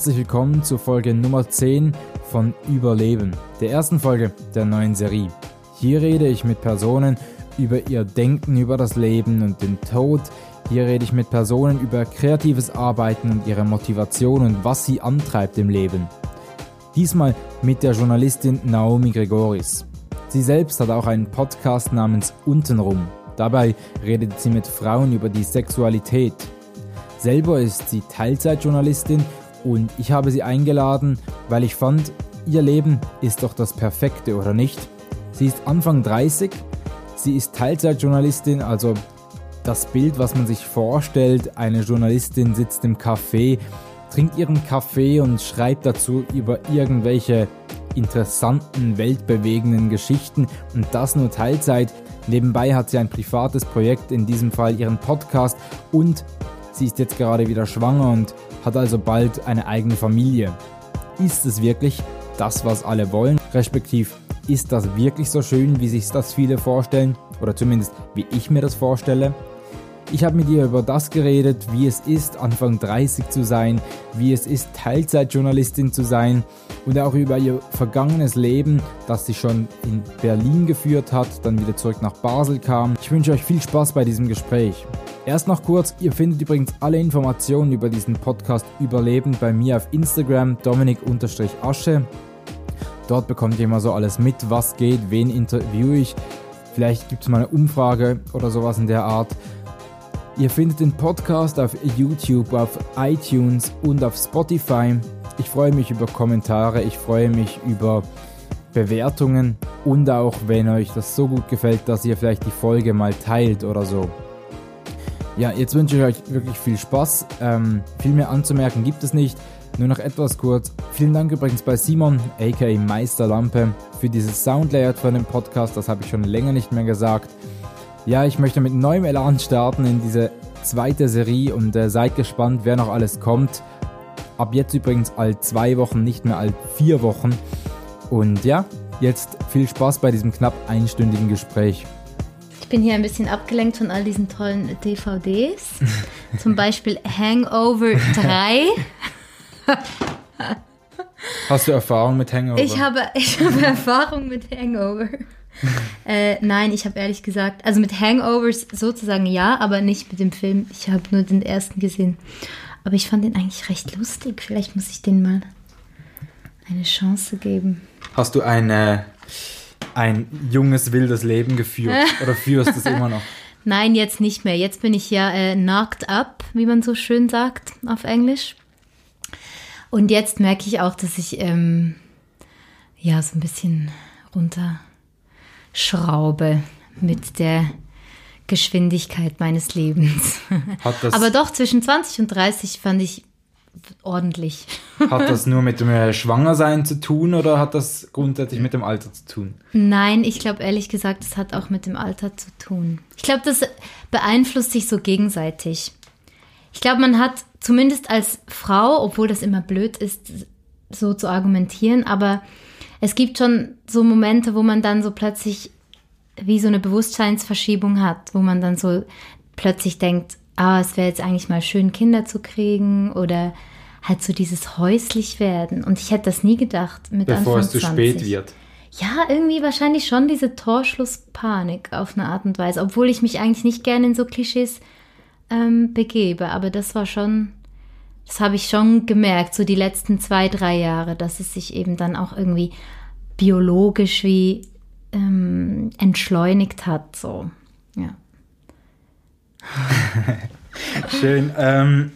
Herzlich willkommen zur Folge Nummer 10 von Überleben, der ersten Folge der neuen Serie. Hier rede ich mit Personen über ihr Denken über das Leben und den Tod. Hier rede ich mit Personen über kreatives Arbeiten und ihre Motivation und was sie antreibt im Leben. Diesmal mit der Journalistin Naomi Gregoris. Sie selbst hat auch einen Podcast namens Untenrum. Dabei redet sie mit Frauen über die Sexualität. Selber ist sie Teilzeitjournalistin und ich habe sie eingeladen, weil ich fand, ihr Leben ist doch das Perfekte, oder nicht? Sie ist Anfang 30, sie ist Teilzeitjournalistin, also das Bild, was man sich vorstellt, eine Journalistin sitzt im Café, trinkt ihren Kaffee und schreibt dazu über irgendwelche interessanten, weltbewegenden Geschichten und das nur Teilzeit. Nebenbei hat sie ein privates Projekt, in diesem Fall ihren Podcast und sie ist jetzt gerade wieder schwanger und hat also bald eine eigene Familie. Ist es wirklich das, was alle wollen? Respektiv, ist das wirklich so schön, wie sich das viele vorstellen? Oder zumindest wie ich mir das vorstelle? Ich habe mit ihr über das geredet, wie es ist, Anfang 30 zu sein, wie es ist, Teilzeitjournalistin zu sein und auch über ihr vergangenes Leben, das sie schon in Berlin geführt hat, dann wieder zurück nach Basel kam. Ich wünsche euch viel Spaß bei diesem Gespräch. Erst noch kurz, ihr findet übrigens alle Informationen über diesen Podcast Überleben bei mir auf Instagram dominik-asche. Dort bekommt ihr immer so alles mit, was geht, wen interviewe ich. Vielleicht gibt es mal eine Umfrage oder sowas in der Art. Ihr findet den Podcast auf YouTube, auf iTunes und auf Spotify. Ich freue mich über Kommentare, ich freue mich über Bewertungen und auch, wenn euch das so gut gefällt, dass ihr vielleicht die Folge mal teilt oder so. Ja, jetzt wünsche ich euch wirklich viel Spaß. Ähm, viel mehr anzumerken gibt es nicht. Nur noch etwas kurz. Vielen Dank übrigens bei Simon, aka Meisterlampe, für dieses Soundlayout von dem Podcast. Das habe ich schon länger nicht mehr gesagt. Ja, ich möchte mit neuem Elan starten in diese zweite Serie und äh, seid gespannt, wer noch alles kommt. Ab jetzt übrigens all zwei Wochen, nicht mehr all vier Wochen. Und ja, jetzt viel Spaß bei diesem knapp einstündigen Gespräch bin hier ein bisschen abgelenkt von all diesen tollen DVDs. Zum Beispiel Hangover 3. Hast du Erfahrung mit Hangover? Ich habe, ich habe Erfahrung mit Hangover. äh, nein, ich habe ehrlich gesagt, also mit Hangovers sozusagen ja, aber nicht mit dem Film. Ich habe nur den ersten gesehen. Aber ich fand den eigentlich recht lustig. Vielleicht muss ich den mal eine Chance geben. Hast du eine ein junges, wildes Leben geführt oder führst es immer noch? Nein, jetzt nicht mehr. Jetzt bin ich ja äh, knocked up, wie man so schön sagt auf Englisch. Und jetzt merke ich auch, dass ich ähm, ja so ein bisschen runterschraube mit der Geschwindigkeit meines Lebens. Aber doch zwischen 20 und 30 fand ich ordentlich. Hat das nur mit dem äh, Schwangersein zu tun oder hat das grundsätzlich mit dem Alter zu tun? Nein, ich glaube ehrlich gesagt, es hat auch mit dem Alter zu tun. Ich glaube, das beeinflusst sich so gegenseitig. Ich glaube, man hat zumindest als Frau, obwohl das immer blöd ist, so zu argumentieren, aber es gibt schon so Momente, wo man dann so plötzlich wie so eine Bewusstseinsverschiebung hat, wo man dann so plötzlich denkt, ah, es wäre jetzt eigentlich mal schön, Kinder zu kriegen oder halt so dieses häuslich werden. Und ich hätte das nie gedacht mit Bevor Anfang es zu 20. spät wird. Ja, irgendwie wahrscheinlich schon diese Torschlusspanik auf eine Art und Weise, obwohl ich mich eigentlich nicht gerne in so Klischees ähm, begebe. Aber das war schon, das habe ich schon gemerkt, so die letzten zwei, drei Jahre, dass es sich eben dann auch irgendwie biologisch wie ähm, entschleunigt hat. So, ja. Schön. Ähm,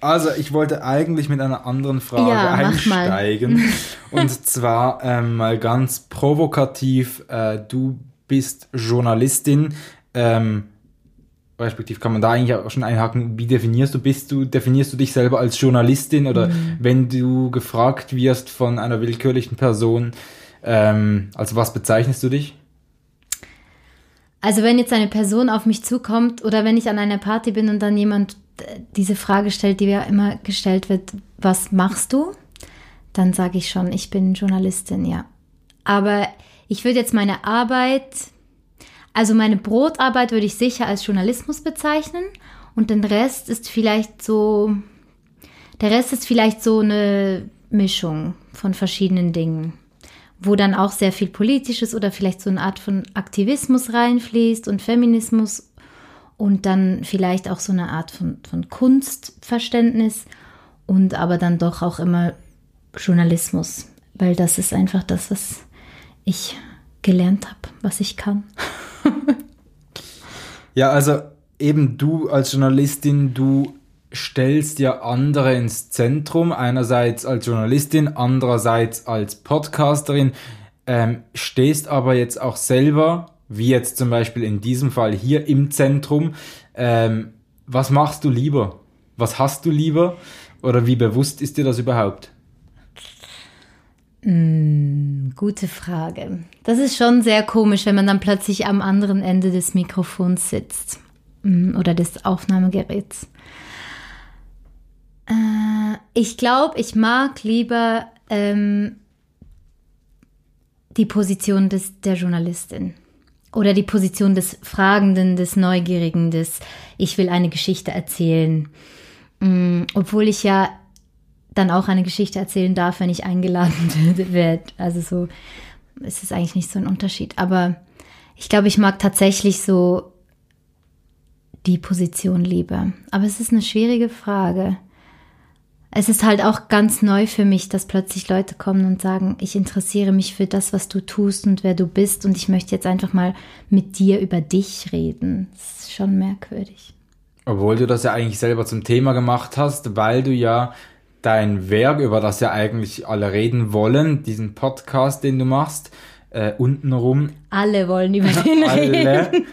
also, ich wollte eigentlich mit einer anderen Frage ja, einsteigen. Und zwar ähm, mal ganz provokativ. Äh, du bist Journalistin. Ähm, respektiv kann man da eigentlich auch schon einhaken, wie definierst du, bist du, definierst du dich selber als Journalistin oder mhm. wenn du gefragt wirst von einer willkürlichen Person, ähm, also was bezeichnest du dich? Also wenn jetzt eine Person auf mich zukommt oder wenn ich an einer Party bin und dann jemand äh, diese Frage stellt, die ja immer gestellt wird, was machst du? Dann sage ich schon, ich bin Journalistin, ja. Aber ich würde jetzt meine Arbeit, also meine Brotarbeit würde ich sicher als Journalismus bezeichnen und den Rest ist vielleicht so, Der Rest ist vielleicht so eine Mischung von verschiedenen Dingen, wo dann auch sehr viel Politisches oder vielleicht so eine Art von Aktivismus reinfließt und Feminismus und dann vielleicht auch so eine Art von, von Kunstverständnis und aber dann doch auch immer Journalismus, weil das ist einfach das, was ich gelernt habe, was ich kann. ja, also eben du als Journalistin, du stellst ja andere ins Zentrum, einerseits als Journalistin, andererseits als Podcasterin, ähm, stehst aber jetzt auch selber, wie jetzt zum Beispiel in diesem Fall hier im Zentrum. Ähm, was machst du lieber? Was hast du lieber? Oder wie bewusst ist dir das überhaupt? Mm, gute Frage. Das ist schon sehr komisch, wenn man dann plötzlich am anderen Ende des Mikrofons sitzt mm, oder des Aufnahmegeräts. Äh, ich glaube, ich mag lieber ähm, die Position des, der Journalistin oder die Position des Fragenden, des Neugierigen, des Ich will eine Geschichte erzählen. Mm, obwohl ich ja dann auch eine Geschichte erzählen darf, wenn ich eingeladen werde. Also so ist es eigentlich nicht so ein Unterschied. Aber ich glaube, ich mag tatsächlich so die Position lieber. Aber es ist eine schwierige Frage. Es ist halt auch ganz neu für mich, dass plötzlich Leute kommen und sagen, ich interessiere mich für das, was du tust und wer du bist und ich möchte jetzt einfach mal mit dir über dich reden. Das ist schon merkwürdig. Obwohl du das ja eigentlich selber zum Thema gemacht hast, weil du ja dein Werk, über das ja eigentlich alle reden wollen, diesen Podcast, den du machst, äh, untenrum. Alle wollen über den alle, reden.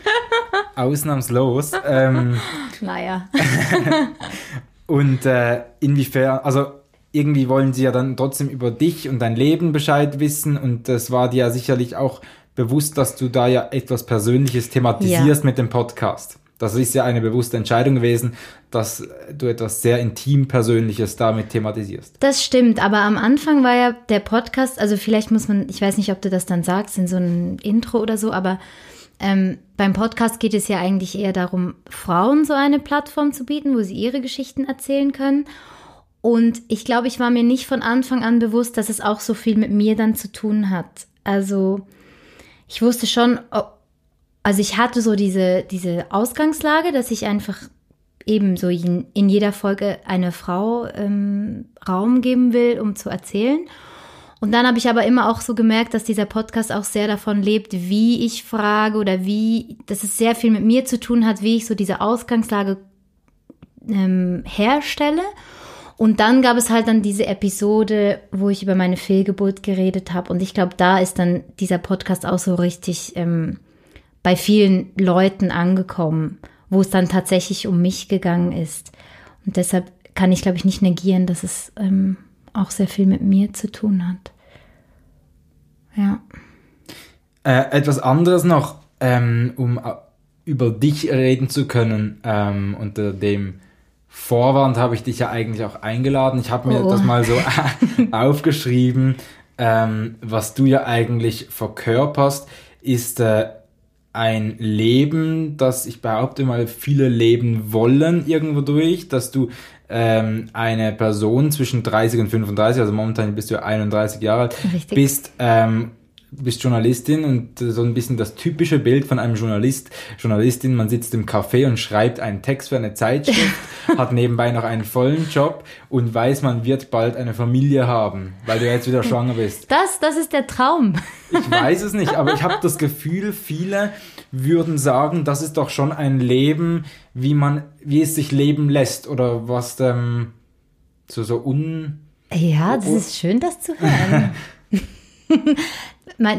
Ausnahmslos. Ähm, naja. und äh, inwiefern, also irgendwie wollen sie ja dann trotzdem über dich und dein Leben Bescheid wissen und das war dir ja sicherlich auch bewusst, dass du da ja etwas Persönliches thematisierst ja. mit dem Podcast. Das ist ja eine bewusste Entscheidung gewesen, dass du etwas sehr intim Persönliches damit thematisierst. Das stimmt, aber am Anfang war ja der Podcast, also vielleicht muss man, ich weiß nicht, ob du das dann sagst in so einem Intro oder so, aber ähm, beim Podcast geht es ja eigentlich eher darum, Frauen so eine Plattform zu bieten, wo sie ihre Geschichten erzählen können. Und ich glaube, ich war mir nicht von Anfang an bewusst, dass es auch so viel mit mir dann zu tun hat. Also ich wusste schon, also ich hatte so diese, diese Ausgangslage, dass ich einfach eben so in, in jeder Folge eine Frau ähm, Raum geben will, um zu erzählen. Und dann habe ich aber immer auch so gemerkt, dass dieser Podcast auch sehr davon lebt, wie ich frage oder wie, dass es sehr viel mit mir zu tun hat, wie ich so diese Ausgangslage ähm, herstelle. Und dann gab es halt dann diese Episode, wo ich über meine Fehlgeburt geredet habe. Und ich glaube, da ist dann dieser Podcast auch so richtig ähm, bei vielen Leuten angekommen, wo es dann tatsächlich um mich gegangen ist. Und deshalb kann ich, glaube ich, nicht negieren, dass es ähm, auch sehr viel mit mir zu tun hat. Ja. Äh, etwas anderes noch, ähm, um äh, über dich reden zu können, ähm, unter dem Vorwand habe ich dich ja eigentlich auch eingeladen. Ich habe mir oh. das mal so aufgeschrieben. Ähm, was du ja eigentlich verkörperst, ist äh, ein Leben, das ich behaupte mal viele leben wollen irgendwo durch, dass du ähm, eine Person zwischen 30 und 35, also momentan bist du 31 Jahre alt, Richtig. bist ähm, bist Journalistin und so ein bisschen das typische Bild von einem Journalist, Journalistin, man sitzt im Café und schreibt einen Text für eine Zeitschrift, hat nebenbei noch einen vollen Job und weiß, man wird bald eine Familie haben, weil du jetzt wieder schwanger bist. Das, das ist der Traum. Ich weiß es nicht, aber ich habe das Gefühl, viele würden sagen, das ist doch schon ein Leben, wie man, wie es sich leben lässt oder was ähm, so so un. Ja, das ist schön, das zu hören.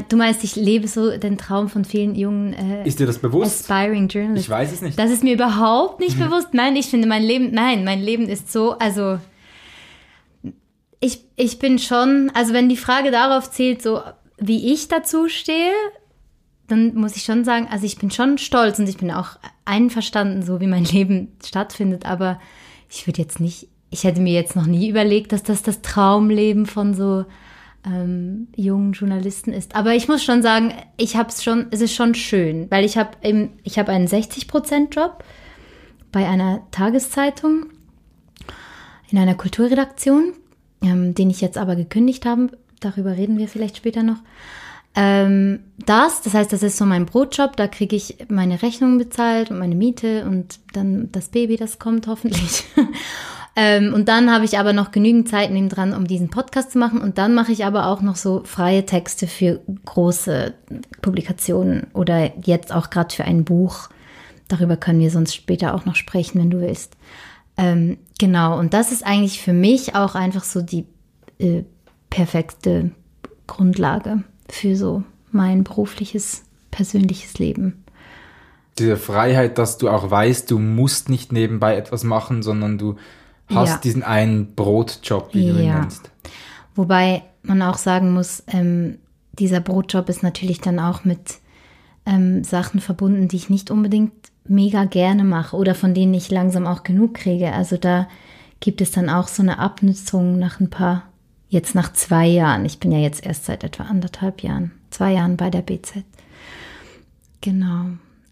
Du meinst, ich lebe so den Traum von vielen jungen äh, Ist dir das bewusst? Aspiring Journalists. Ich weiß es nicht. Das ist mir überhaupt nicht mhm. bewusst. Nein, ich finde mein Leben, nein, mein Leben ist so, also ich, ich bin schon, also wenn die Frage darauf zählt, so wie ich dazu stehe, dann muss ich schon sagen, also ich bin schon stolz und ich bin auch einverstanden, so wie mein Leben stattfindet, aber ich würde jetzt nicht, ich hätte mir jetzt noch nie überlegt, dass das das Traumleben von so ähm, jungen Journalisten ist. Aber ich muss schon sagen, ich habe es schon, es ist schon schön, weil ich habe ich habe einen 60% Job bei einer Tageszeitung. in einer Kulturredaktion, ähm, den ich jetzt aber gekündigt habe. Darüber reden wir vielleicht später noch. Ähm, das, das heißt, das ist so mein Brotjob, da kriege ich meine Rechnungen bezahlt und meine Miete und dann das Baby, das kommt hoffentlich. ähm, und dann habe ich aber noch genügend Zeit neben dran, um diesen Podcast zu machen. Und dann mache ich aber auch noch so freie Texte für große Publikationen oder jetzt auch gerade für ein Buch. Darüber können wir sonst später auch noch sprechen, wenn du willst. Ähm, genau, und das ist eigentlich für mich auch einfach so die äh, perfekte Grundlage für so mein berufliches, persönliches Leben. Diese Freiheit, dass du auch weißt, du musst nicht nebenbei etwas machen, sondern du hast ja. diesen einen Brotjob, wie du ihn nennst. Wobei man auch sagen muss, ähm, dieser Brotjob ist natürlich dann auch mit ähm, Sachen verbunden, die ich nicht unbedingt mega gerne mache oder von denen ich langsam auch genug kriege. Also da gibt es dann auch so eine Abnutzung nach ein paar jetzt nach zwei Jahren, ich bin ja jetzt erst seit etwa anderthalb Jahren, zwei Jahren bei der BZ. Genau.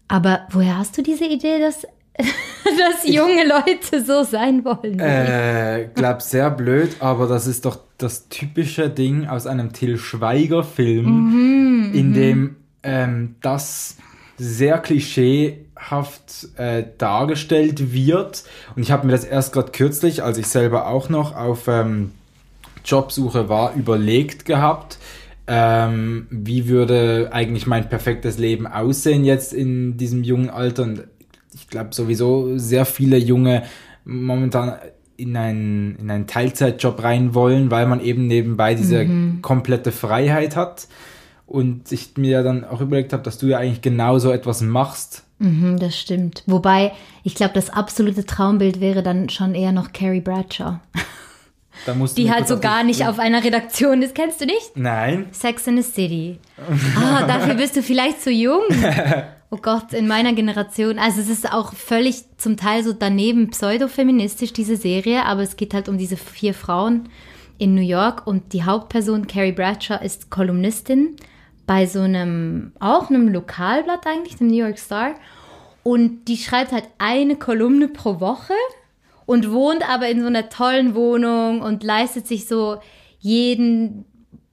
Aber woher hast du diese Idee, dass, dass junge Leute so sein wollen? Äh, glaub sehr blöd, aber das ist doch das typische Ding aus einem Till Schweiger-Film, mhm, in mhm. dem ähm, das sehr klischeehaft äh, dargestellt wird. Und ich habe mir das erst gerade kürzlich, als ich selber auch noch auf ähm, Jobsuche war, überlegt gehabt, ähm, wie würde eigentlich mein perfektes Leben aussehen jetzt in diesem jungen Alter. Und ich glaube sowieso sehr viele Junge momentan in einen, in einen Teilzeitjob rein wollen, weil man eben nebenbei diese mhm. komplette Freiheit hat. Und ich mir dann auch überlegt habe, dass du ja eigentlich genau so etwas machst. Mhm, das stimmt. Wobei, ich glaube, das absolute Traumbild wäre dann schon eher noch Carrie Bradshaw. die halt so gar nicht auf einer Redaktion ist. Kennst du nicht? Nein. Sex in the City. Ah, oh, dafür bist du vielleicht zu jung. Oh Gott, in meiner Generation. Also es ist auch völlig zum Teil so daneben pseudofeministisch, diese Serie, aber es geht halt um diese vier Frauen in New York und die Hauptperson, Carrie Bradshaw, ist Kolumnistin bei so einem, auch einem Lokalblatt eigentlich, dem New York Star. Und die schreibt halt eine Kolumne pro Woche und wohnt aber in so einer tollen Wohnung und leistet sich so jeden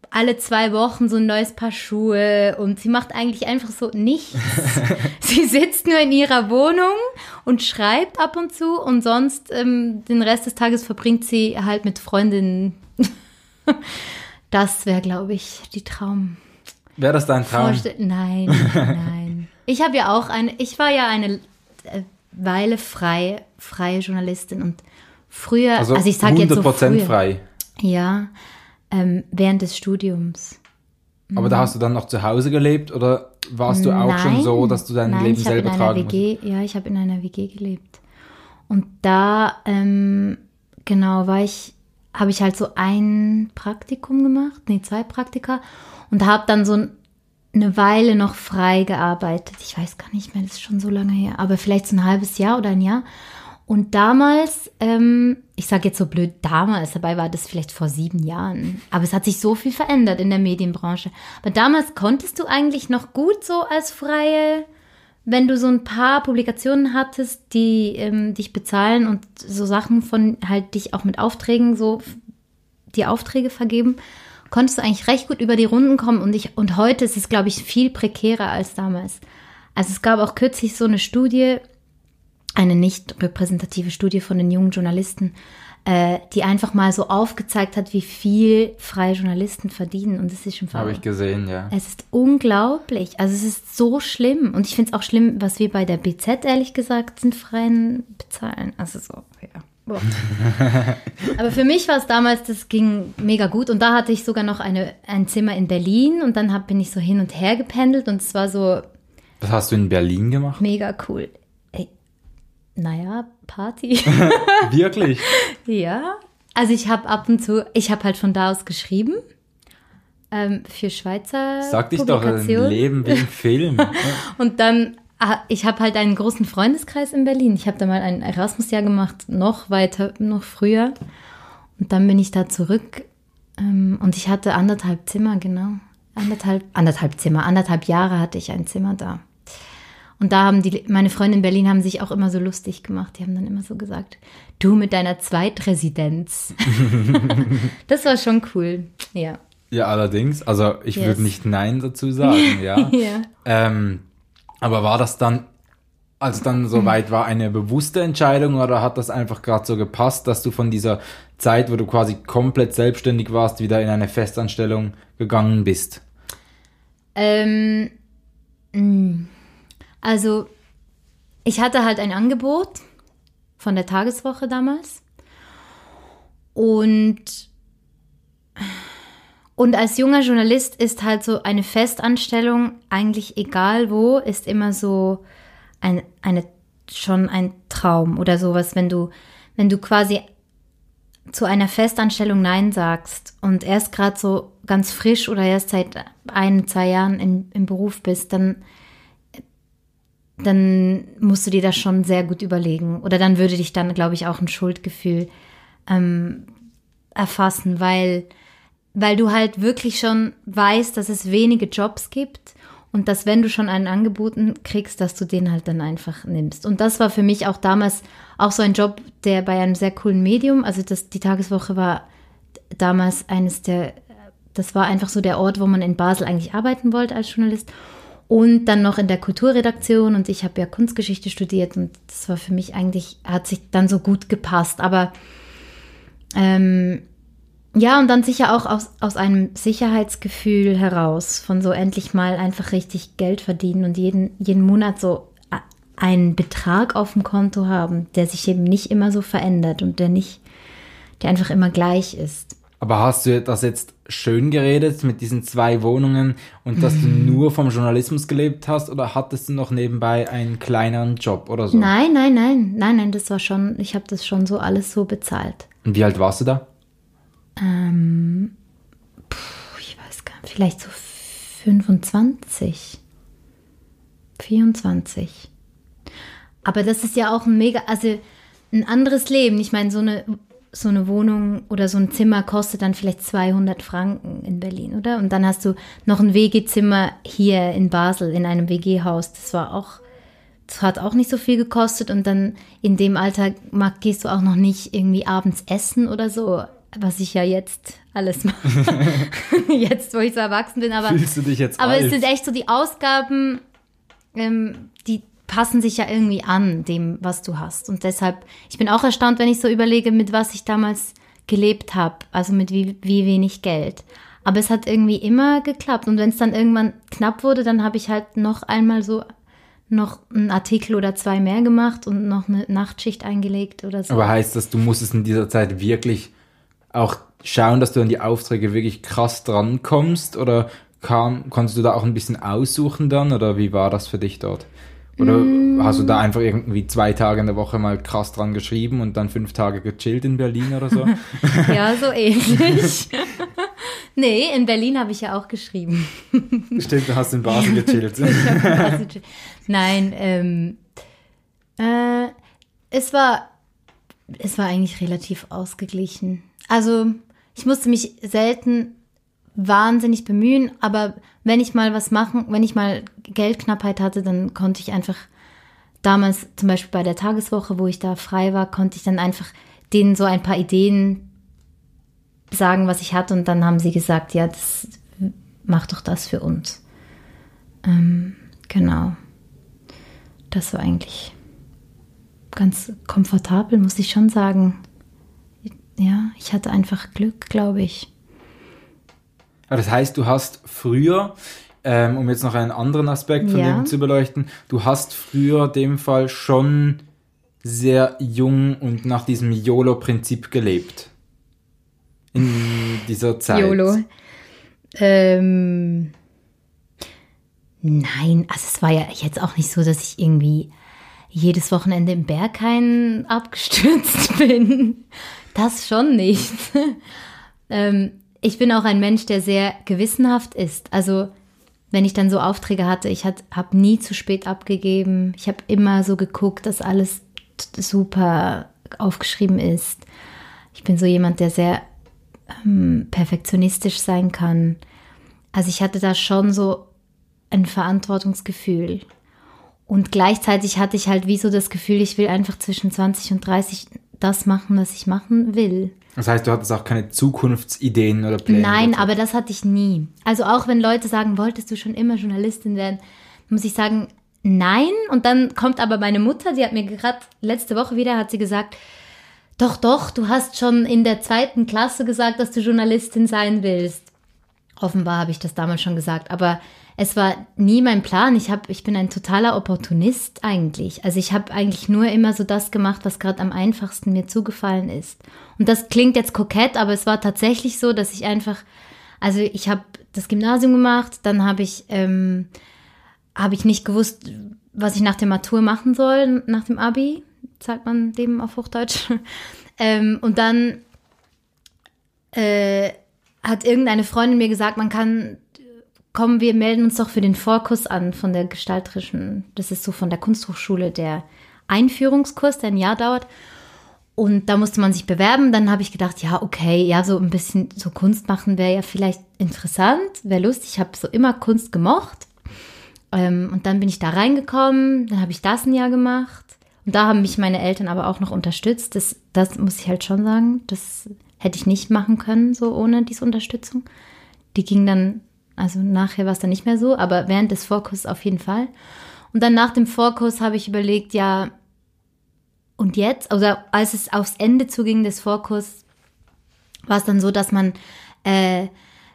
alle zwei Wochen so ein neues Paar Schuhe und sie macht eigentlich einfach so nichts. sie sitzt nur in ihrer Wohnung und schreibt ab und zu und sonst ähm, den Rest des Tages verbringt sie halt mit Freundinnen. das wäre, glaube ich, die Traum. Wäre das dein Traum? Vorste nein, nein. Ich habe ja auch eine, ich war ja eine äh, Weile frei, freie Journalistin und früher, also, also ich sage jetzt so früher, frei. Ja, ähm, während des Studiums. Aber da mhm. hast du dann noch zu Hause gelebt oder warst du auch nein, schon so, dass du dein nein, Leben selber tragen WG, musst? Ja, ich habe in einer WG gelebt. Und da, ähm, genau, war ich, habe ich halt so ein Praktikum gemacht, nee, zwei Praktika und habe dann so ein eine Weile noch frei gearbeitet. Ich weiß gar nicht mehr, das ist schon so lange her, aber vielleicht so ein halbes Jahr oder ein Jahr. Und damals, ähm, ich sage jetzt so blöd damals, dabei war das vielleicht vor sieben Jahren, aber es hat sich so viel verändert in der Medienbranche. Aber damals konntest du eigentlich noch gut so als Freie, wenn du so ein paar Publikationen hattest, die ähm, dich bezahlen und so Sachen von halt dich auch mit Aufträgen so die Aufträge vergeben, konntest du eigentlich recht gut über die Runden kommen und ich, und heute ist es, glaube ich, viel prekärer als damals. Also es gab auch kürzlich so eine Studie, eine nicht repräsentative Studie von den jungen Journalisten, äh, die einfach mal so aufgezeigt hat, wie viel freie Journalisten verdienen. Und es ist schon Habe ich gesehen, ja. Es ist unglaublich. Also es ist so schlimm. Und ich finde es auch schlimm, was wir bei der BZ, ehrlich gesagt, sind freien bezahlen. Also so, ja. Aber für mich war es damals, das ging mega gut. Und da hatte ich sogar noch eine, ein Zimmer in Berlin und dann hab, bin ich so hin und her gependelt und es war so. Was hast du in Berlin gemacht? Mega cool. Ey, naja, Party. Wirklich? ja. Also ich habe ab und zu, ich habe halt von da aus geschrieben. Ähm, für Schweizer Sag dich doch, ein Leben wie ein Film. und dann ich habe halt einen großen Freundeskreis in Berlin. Ich habe da mal ein Erasmus-Jahr gemacht, noch weiter, noch früher. Und dann bin ich da zurück ähm, und ich hatte anderthalb Zimmer, genau. Anderthalb, anderthalb Zimmer, anderthalb Jahre hatte ich ein Zimmer da. Und da haben die, meine Freunde in Berlin haben sich auch immer so lustig gemacht. Die haben dann immer so gesagt, du mit deiner Zweitresidenz. das war schon cool, ja. Ja, allerdings. Also ich Yes. würde nicht Nein dazu sagen, ja. Ja. ähm, aber war das dann, als dann soweit war, eine bewusste Entscheidung oder hat das einfach gerade so gepasst, dass du von dieser Zeit, wo du quasi komplett selbstständig warst, wieder in eine Festanstellung gegangen bist? Ähm, mh. also, ich hatte halt ein Angebot von der Tageswoche damals. Und, und als junger Journalist ist halt so eine Festanstellung, eigentlich egal wo, ist immer so ein, eine, schon ein Traum oder sowas, wenn du, wenn du quasi zu einer Festanstellung Nein sagst und erst gerade so ganz frisch oder erst seit ein, zwei Jahren in, im Beruf bist, dann, dann musst du dir das schon sehr gut überlegen. Oder dann würde dich dann, glaube ich, auch ein Schuldgefühl ähm, erfassen, weil, weil du halt wirklich schon weißt, dass es wenige Jobs gibt und dass wenn du schon einen angeboten kriegst, dass du den halt dann einfach nimmst. Und das war für mich auch damals auch so ein Job, der bei einem sehr coolen Medium, also das, die Tageswoche war damals eines der, das war einfach so der Ort, wo man in Basel eigentlich arbeiten wollte als Journalist. Und dann noch in der Kulturredaktion und ich habe ja Kunstgeschichte studiert und das war für mich eigentlich, hat sich dann so gut gepasst. Aber ähm, ja, und dann sicher auch aus, aus einem Sicherheitsgefühl heraus, von so endlich mal einfach richtig Geld verdienen und jeden, jeden Monat so a- einen Betrag auf dem Konto haben, der sich eben nicht immer so verändert und der nicht, der einfach immer gleich ist. Aber hast du das jetzt schön geredet mit diesen zwei Wohnungen und dass du nur vom Journalismus gelebt hast oder hattest du noch nebenbei einen kleineren Job oder so? Nein, nein, nein, nein, nein, das war schon, ich habe das schon so alles so bezahlt. Und wie alt warst du da? Ähm, ich weiß gar nicht, vielleicht so 25, 24. Aber das ist ja auch ein mega, also ein anderes Leben. Ich meine, so eine, so eine Wohnung oder so ein Zimmer kostet dann vielleicht 200 Franken in Berlin, oder? Und dann hast du noch ein WG-Zimmer hier in Basel in einem WG-Haus. Das war auch, das hat auch nicht so viel gekostet. Und dann in dem Alter gehst du auch noch nicht irgendwie abends essen oder so, was ich ja jetzt alles mache. jetzt, wo ich so erwachsen bin. Aber Fühlst du dich jetzt aber alt? es sind echt so die Ausgaben, ähm, die passen sich ja irgendwie an dem, was du hast. Und deshalb, ich bin auch erstaunt, wenn ich so überlege, mit was ich damals gelebt habe, also mit wie, wie wenig Geld. Aber es hat irgendwie immer geklappt. Und wenn es dann irgendwann knapp wurde, dann habe ich halt noch einmal so noch einen Artikel oder zwei mehr gemacht und noch eine Nachtschicht eingelegt oder so. Aber heißt das, du musstest in dieser Zeit wirklich auch schauen, dass du an die Aufträge wirklich krass drankommst? Oder kam, konntest du da auch ein bisschen aussuchen dann? Oder wie war das für dich dort? Oder Mm. hast du da einfach irgendwie zwei Tage in der Woche mal krass dran geschrieben und dann fünf Tage gechillt in Berlin oder so? ja, so ähnlich. nee, in Berlin habe ich ja auch geschrieben. Stimmt, du hast in Basel gechillt. Nein, ähm, äh, es war, es war eigentlich relativ ausgeglichen. Also ich musste mich selten wahnsinnig bemühen, aber wenn ich mal was machen, wenn ich mal Geldknappheit hatte, dann konnte ich einfach damals zum Beispiel bei der Tageswoche, wo ich da frei war, konnte ich dann einfach denen so ein paar Ideen sagen, was ich hatte und dann haben sie gesagt, ja, das mach doch das für uns. Ähm, genau. Das war eigentlich ganz komfortabel, muss ich schon sagen. Ja, ich hatte einfach Glück, glaube ich. Das heißt, du hast früher, ähm, um jetzt noch einen anderen Aspekt von Ja. dem zu beleuchten, du hast früher dem Fall schon sehr jung und nach diesem YOLO-Prinzip gelebt. In dieser Zeit. YOLO. Ähm, nein, also es war ja jetzt auch nicht so, dass ich irgendwie jedes Wochenende im Berghain abgestürzt bin. Das schon nicht. ähm, ich bin auch ein Mensch, der sehr gewissenhaft ist. Also wenn ich dann so Aufträge hatte, ich habe nie zu spät abgegeben. Ich habe immer so geguckt, dass alles super aufgeschrieben ist. Ich bin so jemand, der sehr ähm, perfektionistisch sein kann. Also ich hatte da schon so ein Verantwortungsgefühl. und gleichzeitig hatte ich halt wie so das Gefühl, ich will einfach zwischen 20 und 30 das machen, was ich machen will. Das heißt, du hattest auch keine Zukunftsideen oder Pläne? Nein, dazu. aber das hatte ich nie. Also auch wenn Leute sagen, wolltest du schon immer Journalistin werden, muss ich sagen, nein. Und dann kommt aber meine Mutter, die hat mir gerade letzte Woche wieder, hat sie gesagt, doch, doch, du hast schon in der zweiten Klasse gesagt, dass du Journalistin sein willst. Offenbar habe ich das damals schon gesagt, aber es war nie mein Plan. Ich, hab, ich bin ein totaler Opportunist eigentlich. Also ich habe eigentlich nur immer so das gemacht, was gerade am einfachsten mir zugefallen ist. Und das klingt jetzt kokett, aber es war tatsächlich so, dass ich einfach, also ich habe das Gymnasium gemacht, dann habe ich, ähm, habe ich nicht gewusst, was ich nach der Matur machen soll, nach dem Abi, sagt man dem auf Hochdeutsch. ähm, und dann äh, hat irgendeine Freundin mir gesagt, man kann, kommen, wir melden uns doch für den Vorkurs an von der gestalterischen, das ist so von der Kunsthochschule der Einführungskurs, der ein Jahr dauert. Und da musste man sich bewerben. Dann habe ich gedacht, ja, okay, ja, so ein bisschen so Kunst machen wäre ja vielleicht interessant, wäre lustig. Ich habe so immer Kunst gemocht. Ähm, und dann bin ich da reingekommen, dann habe ich das ein Jahr gemacht. Und da haben mich meine Eltern aber auch noch unterstützt. Das, das muss ich halt schon sagen. Das hätte ich nicht machen können, so ohne diese Unterstützung. Die ging dann, also nachher war es dann nicht mehr so, aber während des Vorkurses auf jeden Fall. Und dann nach dem Vorkurs habe ich überlegt, ja, und jetzt, also als es aufs Ende zuging des Vorkurs, war es dann so, dass man äh,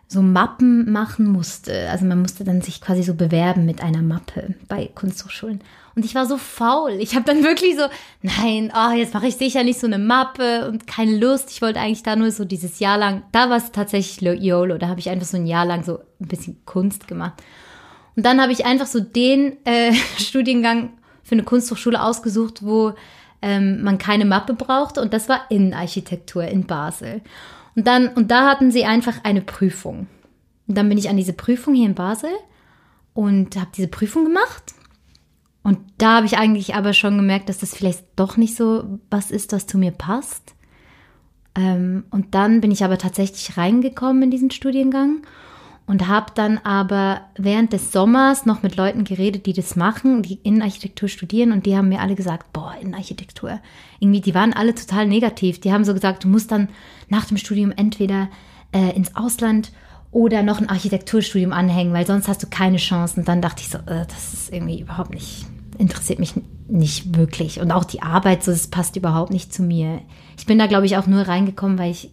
so Mappen machen musste. Also man musste dann sich quasi so bewerben mit einer Mappe bei Kunsthochschulen. Und ich war so faul. Ich habe dann wirklich so, nein, oh, jetzt mache ich sicher nicht so eine Mappe und keine Lust. Ich wollte eigentlich da nur so dieses Jahr lang, da war es tatsächlich YOLO, da habe ich einfach so ein Jahr lang so ein bisschen Kunst gemacht. Und dann habe ich einfach so den äh, Studiengang für eine Kunsthochschule ausgesucht, wo ähm, man keine Mappe brauchte und das war Innenarchitektur in Basel. Und dann, und da hatten sie einfach eine Prüfung. Und dann bin ich an diese Prüfung hier in Basel und habe diese Prüfung gemacht. Und da habe ich eigentlich aber schon gemerkt, dass das vielleicht doch nicht so was ist, was zu mir passt. Ähm, und dann bin ich aber tatsächlich reingekommen in diesen Studiengang und habe dann aber während des Sommers noch mit Leuten geredet, die das machen, die Innenarchitektur studieren und die haben mir alle gesagt, boah, Innenarchitektur. Irgendwie, die waren alle total negativ. Die haben so gesagt, du musst dann nach dem Studium entweder äh, ins Ausland oder noch ein Architekturstudium anhängen, weil sonst hast du keine Chancen. Und dann dachte ich so, äh, das ist irgendwie überhaupt nicht, interessiert mich nicht wirklich. Und auch die Arbeit, so, das passt überhaupt nicht zu mir. Ich bin da, glaube ich, auch nur reingekommen, weil ich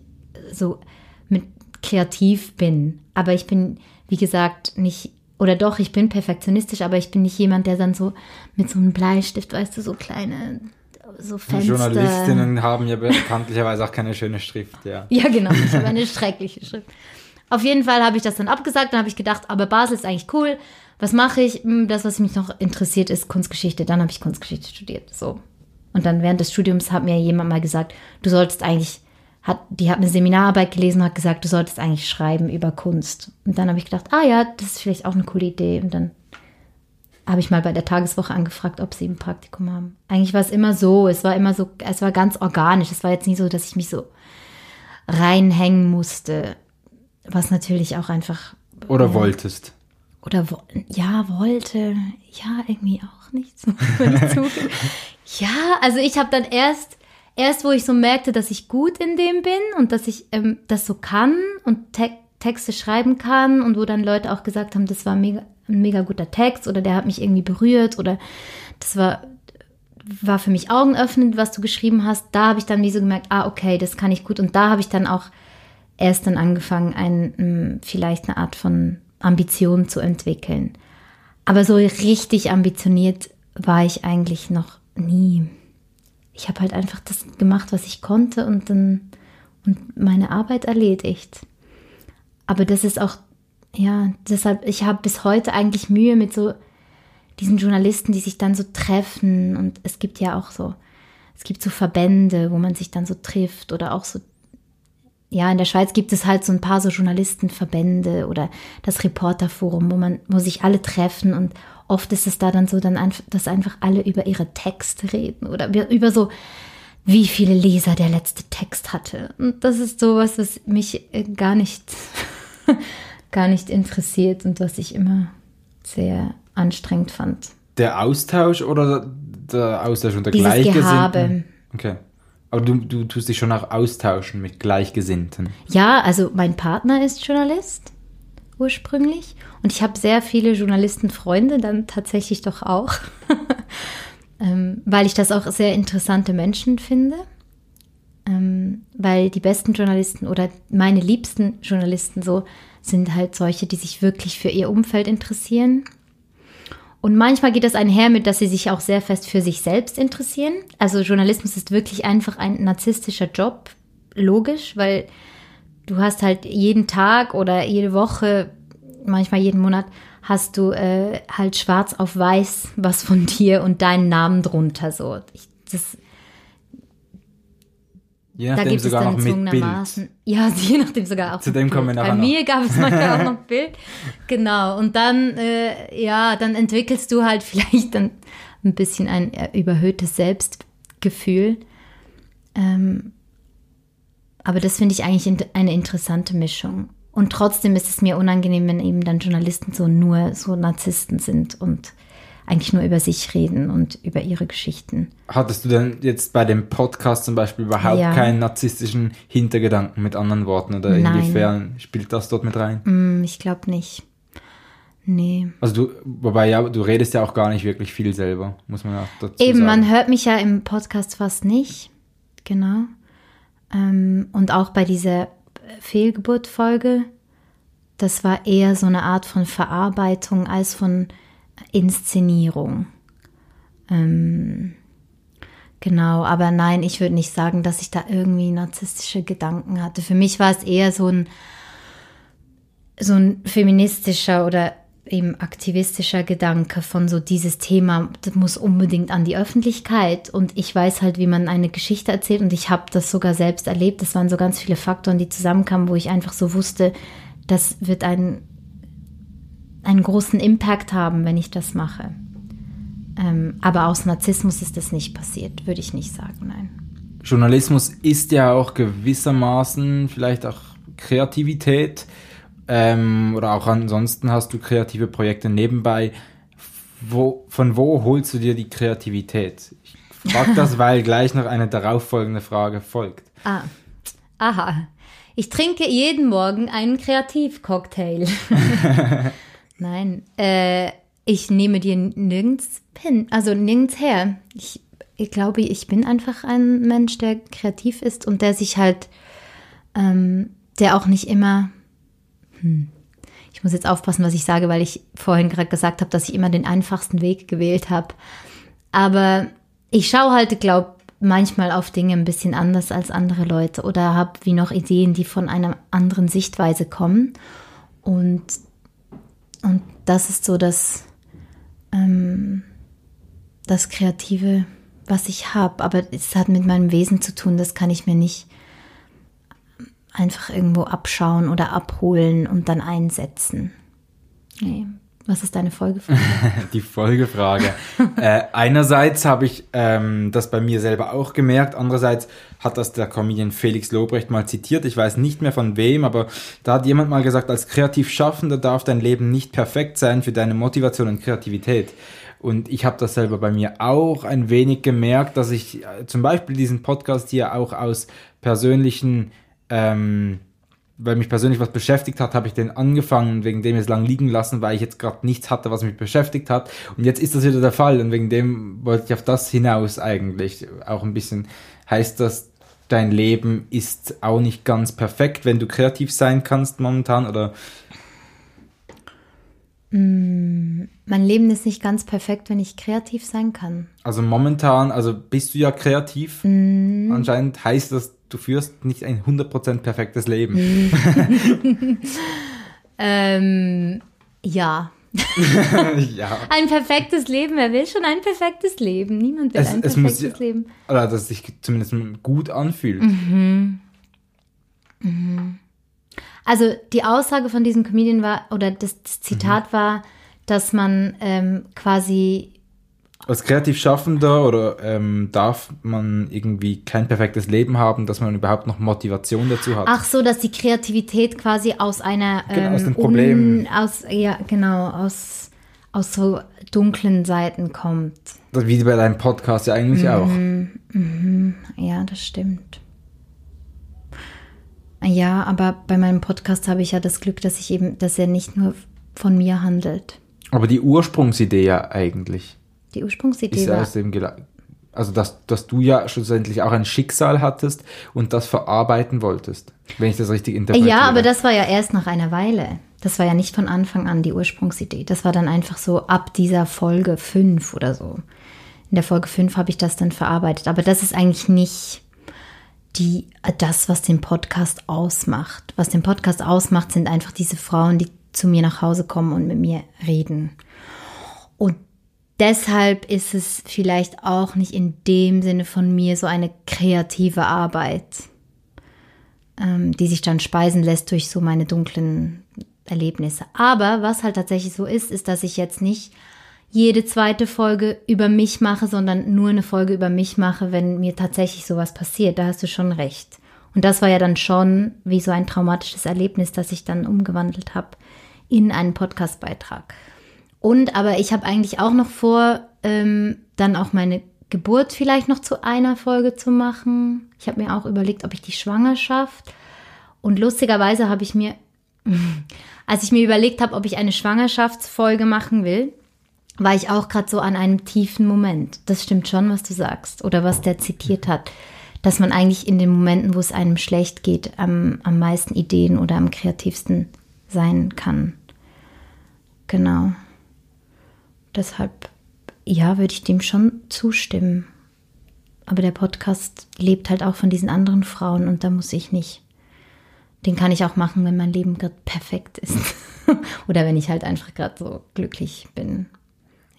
so mit kreativ bin. Aber ich bin, wie gesagt, nicht, oder doch, ich bin perfektionistisch, aber ich bin nicht jemand, der dann so mit so einem Bleistift, weißt du, so kleine so. Journalistinnen haben ja bekanntlicherweise auch keine schöne Schrift, ja. Ja, genau, ich habe eine schreckliche Schrift. Auf jeden Fall habe ich das dann abgesagt, dann habe ich gedacht, aber Basel ist eigentlich cool. Was mache ich? Hm, das, was mich noch interessiert, ist Kunstgeschichte. Dann habe ich Kunstgeschichte studiert. So. Und dann während des Studiums hat mir jemand mal gesagt, du solltest eigentlich hat, die hat eine Seminararbeit gelesen und hat gesagt, du solltest eigentlich schreiben über Kunst. Und dann habe ich gedacht, ah ja, das ist vielleicht auch eine coole Idee. Und dann habe ich mal bei der Tageswoche angefragt, ob sie ein Praktikum haben. Eigentlich war es immer so, es war immer so, es war ganz organisch. Es war jetzt nie so, dass ich mich so reinhängen musste, was natürlich auch einfach. Oder äh, wolltest. Oder wo, ja, wollte. Ja, irgendwie auch nicht so. ja, also ich habe dann erst erst wo ich so merkte, dass ich gut in dem bin und dass ich ähm, das so kann und Te Texte schreiben kann und wo dann Leute auch gesagt haben, das war mega, ein mega guter Text oder der hat mich irgendwie berührt oder das war, war für mich augenöffnend, was du geschrieben hast. Da habe ich dann wie so gemerkt, ah, okay, das kann ich gut. Und da habe ich dann auch erst dann angefangen, ein, vielleicht eine Art von Ambition zu entwickeln. Aber so richtig ambitioniert war ich eigentlich noch nie ich habe halt einfach das gemacht, was ich konnte und dann und meine Arbeit erledigt. Aber das ist auch, ja, deshalb, ich habe bis heute eigentlich Mühe mit so diesen Journalisten, die sich dann so treffen und es gibt ja auch so, es gibt so Verbände, wo man sich dann so trifft oder auch so, ja, in der Schweiz gibt es halt so ein paar so Journalistenverbände oder das Reporterforum, wo man, wo sich alle treffen und oft ist es da dann so, dann einfach, dass einfach alle über ihre Texte reden oder über so, wie viele Leser der letzte Text hatte. Und das ist sowas, was mich äh, gar nicht, gar nicht interessiert und was ich immer sehr anstrengend fand. der Austausch oder der Austausch unter Dieses Gleichgesinnten? Gehabe. Okay. Aber du, du tust dich schon auch austauschen mit Gleichgesinnten. Ja, also mein Partner ist Journalist ursprünglich und ich habe sehr viele Journalistenfreunde dann tatsächlich doch auch, ähm, weil ich das auch sehr interessante Menschen finde. Ähm, weil die besten Journalisten oder meine liebsten Journalisten so sind halt solche, die sich wirklich für ihr Umfeld interessieren. Und manchmal geht das einher mit, dass sie sich auch sehr fest für sich selbst interessieren. Also Journalismus ist wirklich einfach ein narzisstischer Job, logisch, weil du hast halt jeden Tag oder jede Woche, manchmal jeden Monat, hast du äh, halt schwarz auf weiß was von dir und deinen Namen drunter. So, ich, das, Je da nachdem gibt es sogar dann noch mit Bild. Ja, je nachdem sogar auch. Zu dem kommen wir Bild. nachher Bei noch. mir gab es manchmal auch noch Bild. Genau. Und dann, äh, ja, dann entwickelst du halt vielleicht dann ein bisschen ein äh, überhöhtes Selbstgefühl. Ähm, aber das finde ich eigentlich in, eine interessante Mischung. Und trotzdem ist es mir unangenehm, wenn eben dann Journalisten so nur so Narzissten sind und eigentlich nur über sich reden und über ihre Geschichten. Hattest du denn jetzt bei dem Podcast zum Beispiel überhaupt Ja. keinen narzisstischen Hintergedanken mit anderen Worten oder Nein. inwiefern spielt das dort mit rein? Hm, ich glaube nicht. Nee. Also du, wobei ja, du redest ja auch gar nicht wirklich viel selber, muss man auch dazu Eben, sagen. man hört mich ja im Podcast fast nicht. Genau. Ähm, und auch bei dieser Fehlgeburt-Folge, das war eher so eine Art von Verarbeitung als von Inszenierung. Ähm, genau, aber nein, ich würde nicht sagen, dass ich da irgendwie narzisstische Gedanken hatte. Für mich war es eher so ein, so ein feministischer oder eben aktivistischer Gedanke von so dieses Thema, das muss unbedingt an die Öffentlichkeit und ich weiß halt, wie man eine Geschichte erzählt und ich habe das sogar selbst erlebt. Das waren so ganz viele Faktoren, die zusammenkamen, wo ich einfach so wusste, das wird einen, einen großen Impact haben, wenn ich das mache. Ähm, aber aus Narzissmus ist das nicht passiert, würde ich nicht sagen, nein. Journalismus ist ja auch gewissermaßen vielleicht auch Kreativität ähm, oder auch ansonsten hast du kreative Projekte nebenbei. Wo, von wo holst du dir die Kreativität? Ich frage das, weil gleich noch eine darauffolgende Frage folgt. Ah, aha. Ich trinke jeden Morgen einen Kreativcocktail. Nein, äh, ich nehme dir nirgends hin, also nirgends her. Ich, ich glaube, ich bin einfach ein Mensch, der kreativ ist und der sich halt, ähm, der auch nicht immer, hm, ich muss jetzt aufpassen, was ich sage, weil ich vorhin gerade gesagt habe, dass ich immer den einfachsten Weg gewählt habe. Aber ich schaue halt, glaube manchmal auf Dinge ein bisschen anders als andere Leute oder habe wie noch Ideen, die von einer anderen Sichtweise kommen. Und, und das ist so das, ähm, das Kreative, was ich habe. Aber es hat mit meinem Wesen zu tun, das kann ich mir nicht einfach irgendwo abschauen oder abholen und dann einsetzen. Nee. Was ist deine Folgefrage? Die Folgefrage. äh, einerseits habe ich ähm, das bei mir selber auch gemerkt, andererseits hat das der Comedian Felix Lobrecht mal zitiert. Ich weiß nicht mehr von wem, aber da hat jemand mal gesagt, als kreativ Schaffender darf dein Leben nicht perfekt sein für deine Motivation und Kreativität. Und ich habe das selber bei mir auch ein wenig gemerkt, dass ich äh, zum Beispiel diesen Podcast hier auch aus persönlichen ähm, weil mich persönlich was beschäftigt hat, habe ich den angefangen, wegen dem es lang liegen lassen, weil ich jetzt gerade nichts hatte, was mich beschäftigt hat. Und jetzt ist das wieder der Fall und wegen dem wollte ich auf das hinaus eigentlich. Auch ein bisschen heißt das, dein Leben ist auch nicht ganz perfekt, wenn du kreativ sein kannst momentan oder Mein Leben ist nicht ganz perfekt, wenn ich kreativ sein kann. also momentan, also bist du ja kreativ. Anscheinend heißt das, du führst nicht ein 100% perfektes Leben. Ähm, ja. ja. Ein perfektes Leben. Wer will schon ein perfektes Leben? Niemand will Es- ein es muss perfektes ja- Leben. Oder dass es sich zumindest gut anfühlt. Also die Aussage von diesem Comedian war, oder das, Zitat war, dass man ähm, quasi Als kreativ Schaffender oder ähm, darf man irgendwie kein perfektes Leben haben, dass man überhaupt noch Motivation dazu hat? Ach so, dass die Kreativität quasi aus einer Genau, aus ähm, den Problemen. Un, aus ja genau aus aus so dunklen Seiten kommt. Wie bei deinem Podcast ja eigentlich auch. Mhm. Ja, das stimmt. Ja, aber bei meinem Podcast habe ich ja das Glück, dass ich eben, dass er nicht nur von mir handelt. Aber die Ursprungsidee ja eigentlich Die Ursprungsidee ist war. aus dem Gela also dass, dass du ja schlussendlich auch ein Schicksal hattest und das verarbeiten wolltest, wenn ich das richtig interpretiere. Ja, aber das war ja erst nach einer Weile. Das war ja nicht von Anfang an die Ursprungsidee. Das war dann einfach so ab dieser Folge 5 oder so. In der Folge 5 habe ich das dann verarbeitet. Aber das ist eigentlich nicht die, das, was den Podcast ausmacht. Was den Podcast ausmacht, sind einfach diese Frauen, die zu mir nach Hause kommen und mit mir reden. Und deshalb ist es vielleicht auch nicht in dem Sinne von mir so eine kreative Arbeit ähm, die sich dann speisen lässt durch so meine dunklen Erlebnisse. Aber was halt tatsächlich so ist, ist, dass ich jetzt nicht jede zweite Folge über mich mache, sondern nur eine Folge über mich mache, wenn mir tatsächlich sowas passiert. Da hast du schon recht. Und das war ja dann schon wie so ein traumatisches Erlebnis, das ich dann umgewandelt habe in einen Podcastbeitrag. Und aber ich habe eigentlich auch noch vor, ähm, dann auch meine Geburt vielleicht noch zu einer Folge zu machen. Ich habe mir auch überlegt, ob ich die Schwangerschaft. Und lustigerweise habe ich mir, als ich mir überlegt habe, ob ich eine Schwangerschaftsfolge machen will, war ich auch gerade so an einem tiefen Moment. Das stimmt schon, was du sagst. Oder was der zitiert hat. Dass man eigentlich in den Momenten, wo es einem schlecht geht, am, am meisten Ideen oder am kreativsten sein kann. Genau. Deshalb, ja, würde ich dem schon zustimmen. Aber der Podcast lebt halt auch von diesen anderen Frauen und da muss ich nicht. Den kann ich auch machen, wenn mein Leben gerade perfekt ist. Oder wenn ich halt einfach gerade so glücklich bin.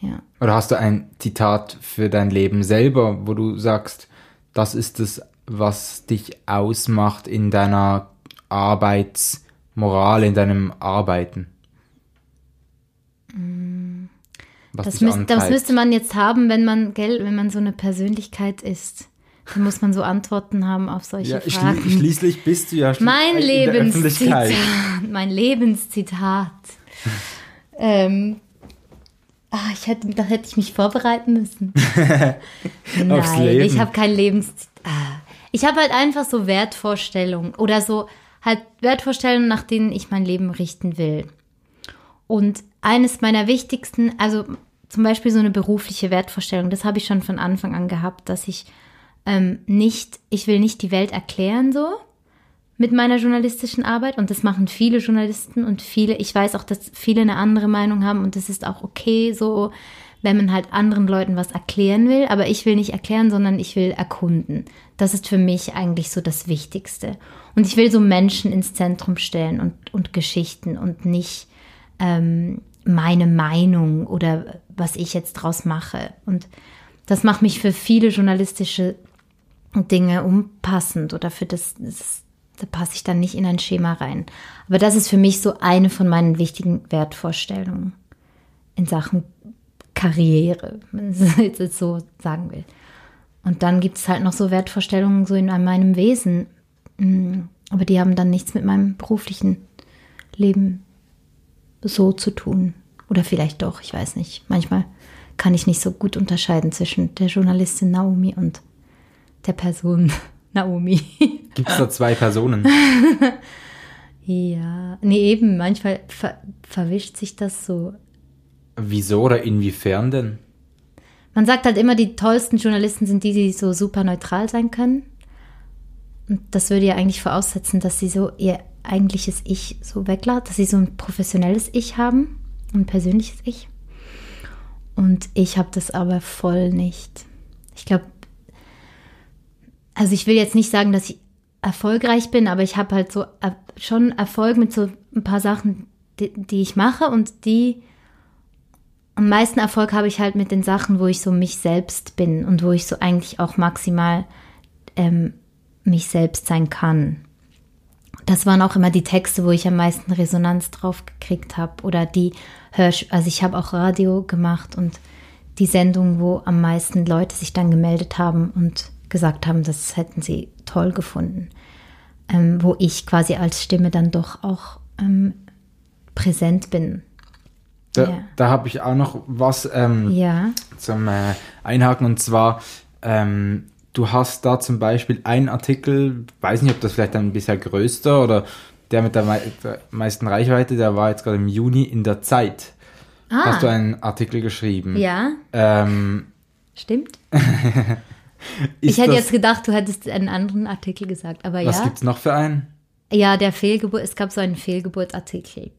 Ja. Oder hast du ein Zitat für dein Leben selber, wo du sagst, das ist es, was dich ausmacht in deiner Arbeitsmoral, in deinem Arbeiten? Was Das, müsst, das müsste man jetzt haben, wenn man, gell, wenn man so eine Persönlichkeit ist. Dann muss man so Antworten haben auf solche ja, Fragen. schli schließlich bist du ja schli- Mein in der Lebenszitat. Öffentlichkeit. Mein Lebenszitat. ähm, ah, ich hätte, da hätte ich mich vorbereiten müssen. Nein, ich habe kein Lebenszitat. Ah, Ich habe halt einfach so Wertvorstellungen oder so halt Wertvorstellungen, nach denen ich mein Leben richten will. Und eines meiner wichtigsten, also zum Beispiel so eine berufliche Wertvorstellung, das habe ich schon von Anfang an gehabt, dass ich ähm, nicht, ich will nicht die Welt erklären so mit meiner journalistischen Arbeit und das machen viele Journalisten und viele, ich weiß auch, dass viele eine andere Meinung haben und das ist auch okay so, wenn man halt anderen Leuten was erklären will, aber ich will nicht erklären, sondern ich will erkunden. Das ist für mich eigentlich so das Wichtigste. Und ich will so Menschen ins Zentrum stellen und, und Geschichten und nicht ähm, meine Meinung oder was ich jetzt draus mache. Und das macht mich für viele journalistische Dinge unpassend oder für das, das da passe ich dann nicht in ein Schema rein. Aber das ist für mich so eine von meinen wichtigen Wertvorstellungen in Sachen Karriere, wenn man es so sagen will. Und dann gibt es halt noch so Wertvorstellungen so in meinem Wesen. Mm, Aber die haben dann nichts mit meinem beruflichen Leben so zu tun. Oder vielleicht doch, ich weiß nicht. Manchmal kann ich nicht so gut unterscheiden zwischen der Journalistin Naomi und der Person Naomi. Gibt es da zwei Personen? ja, nee, eben, manchmal ver verwischt sich das so. Wieso oder inwiefern denn? Man sagt halt immer, die tollsten Journalisten sind die, die so super neutral sein können. Und das würde ja eigentlich voraussetzen, dass sie so ihr eigentliches Ich so weglassen, dass sie so ein professionelles Ich haben, ein persönliches Ich. Und ich habe das aber voll nicht. Ich glaube, also ich will jetzt nicht sagen, dass ich erfolgreich bin, aber ich habe halt so er schon Erfolg mit so ein paar Sachen, die, die ich mache und die am meisten Erfolg habe ich halt mit den Sachen, wo ich so mich selbst bin und wo ich so eigentlich auch maximal ähm, mich selbst sein kann. Das waren auch immer die Texte, wo ich am meisten Resonanz drauf gekriegt habe oder die Hörsch also ich habe auch Radio gemacht und die Sendung, wo am meisten Leute sich dann gemeldet haben und gesagt haben, das hätten sie toll gefunden, ähm, wo ich quasi als Stimme dann doch auch ähm, präsent bin. Da, Ja. da habe ich auch noch was ähm, Ja. zum äh, Einhaken und zwar, ähm, du hast da zum Beispiel einen Artikel, weiß nicht, ob das vielleicht ein bisher größter oder der mit der, mei der meisten Reichweite, der war jetzt gerade im Juni in der Zeit. Ah. Hast du einen Artikel geschrieben? Ja, Ähm, stimmt. ich hätte das, jetzt gedacht, du hättest einen anderen Artikel gesagt, aber was ja. gibt's noch für einen? Ja, der Fehlgeburt, es gab so einen Fehlgeburtartikel.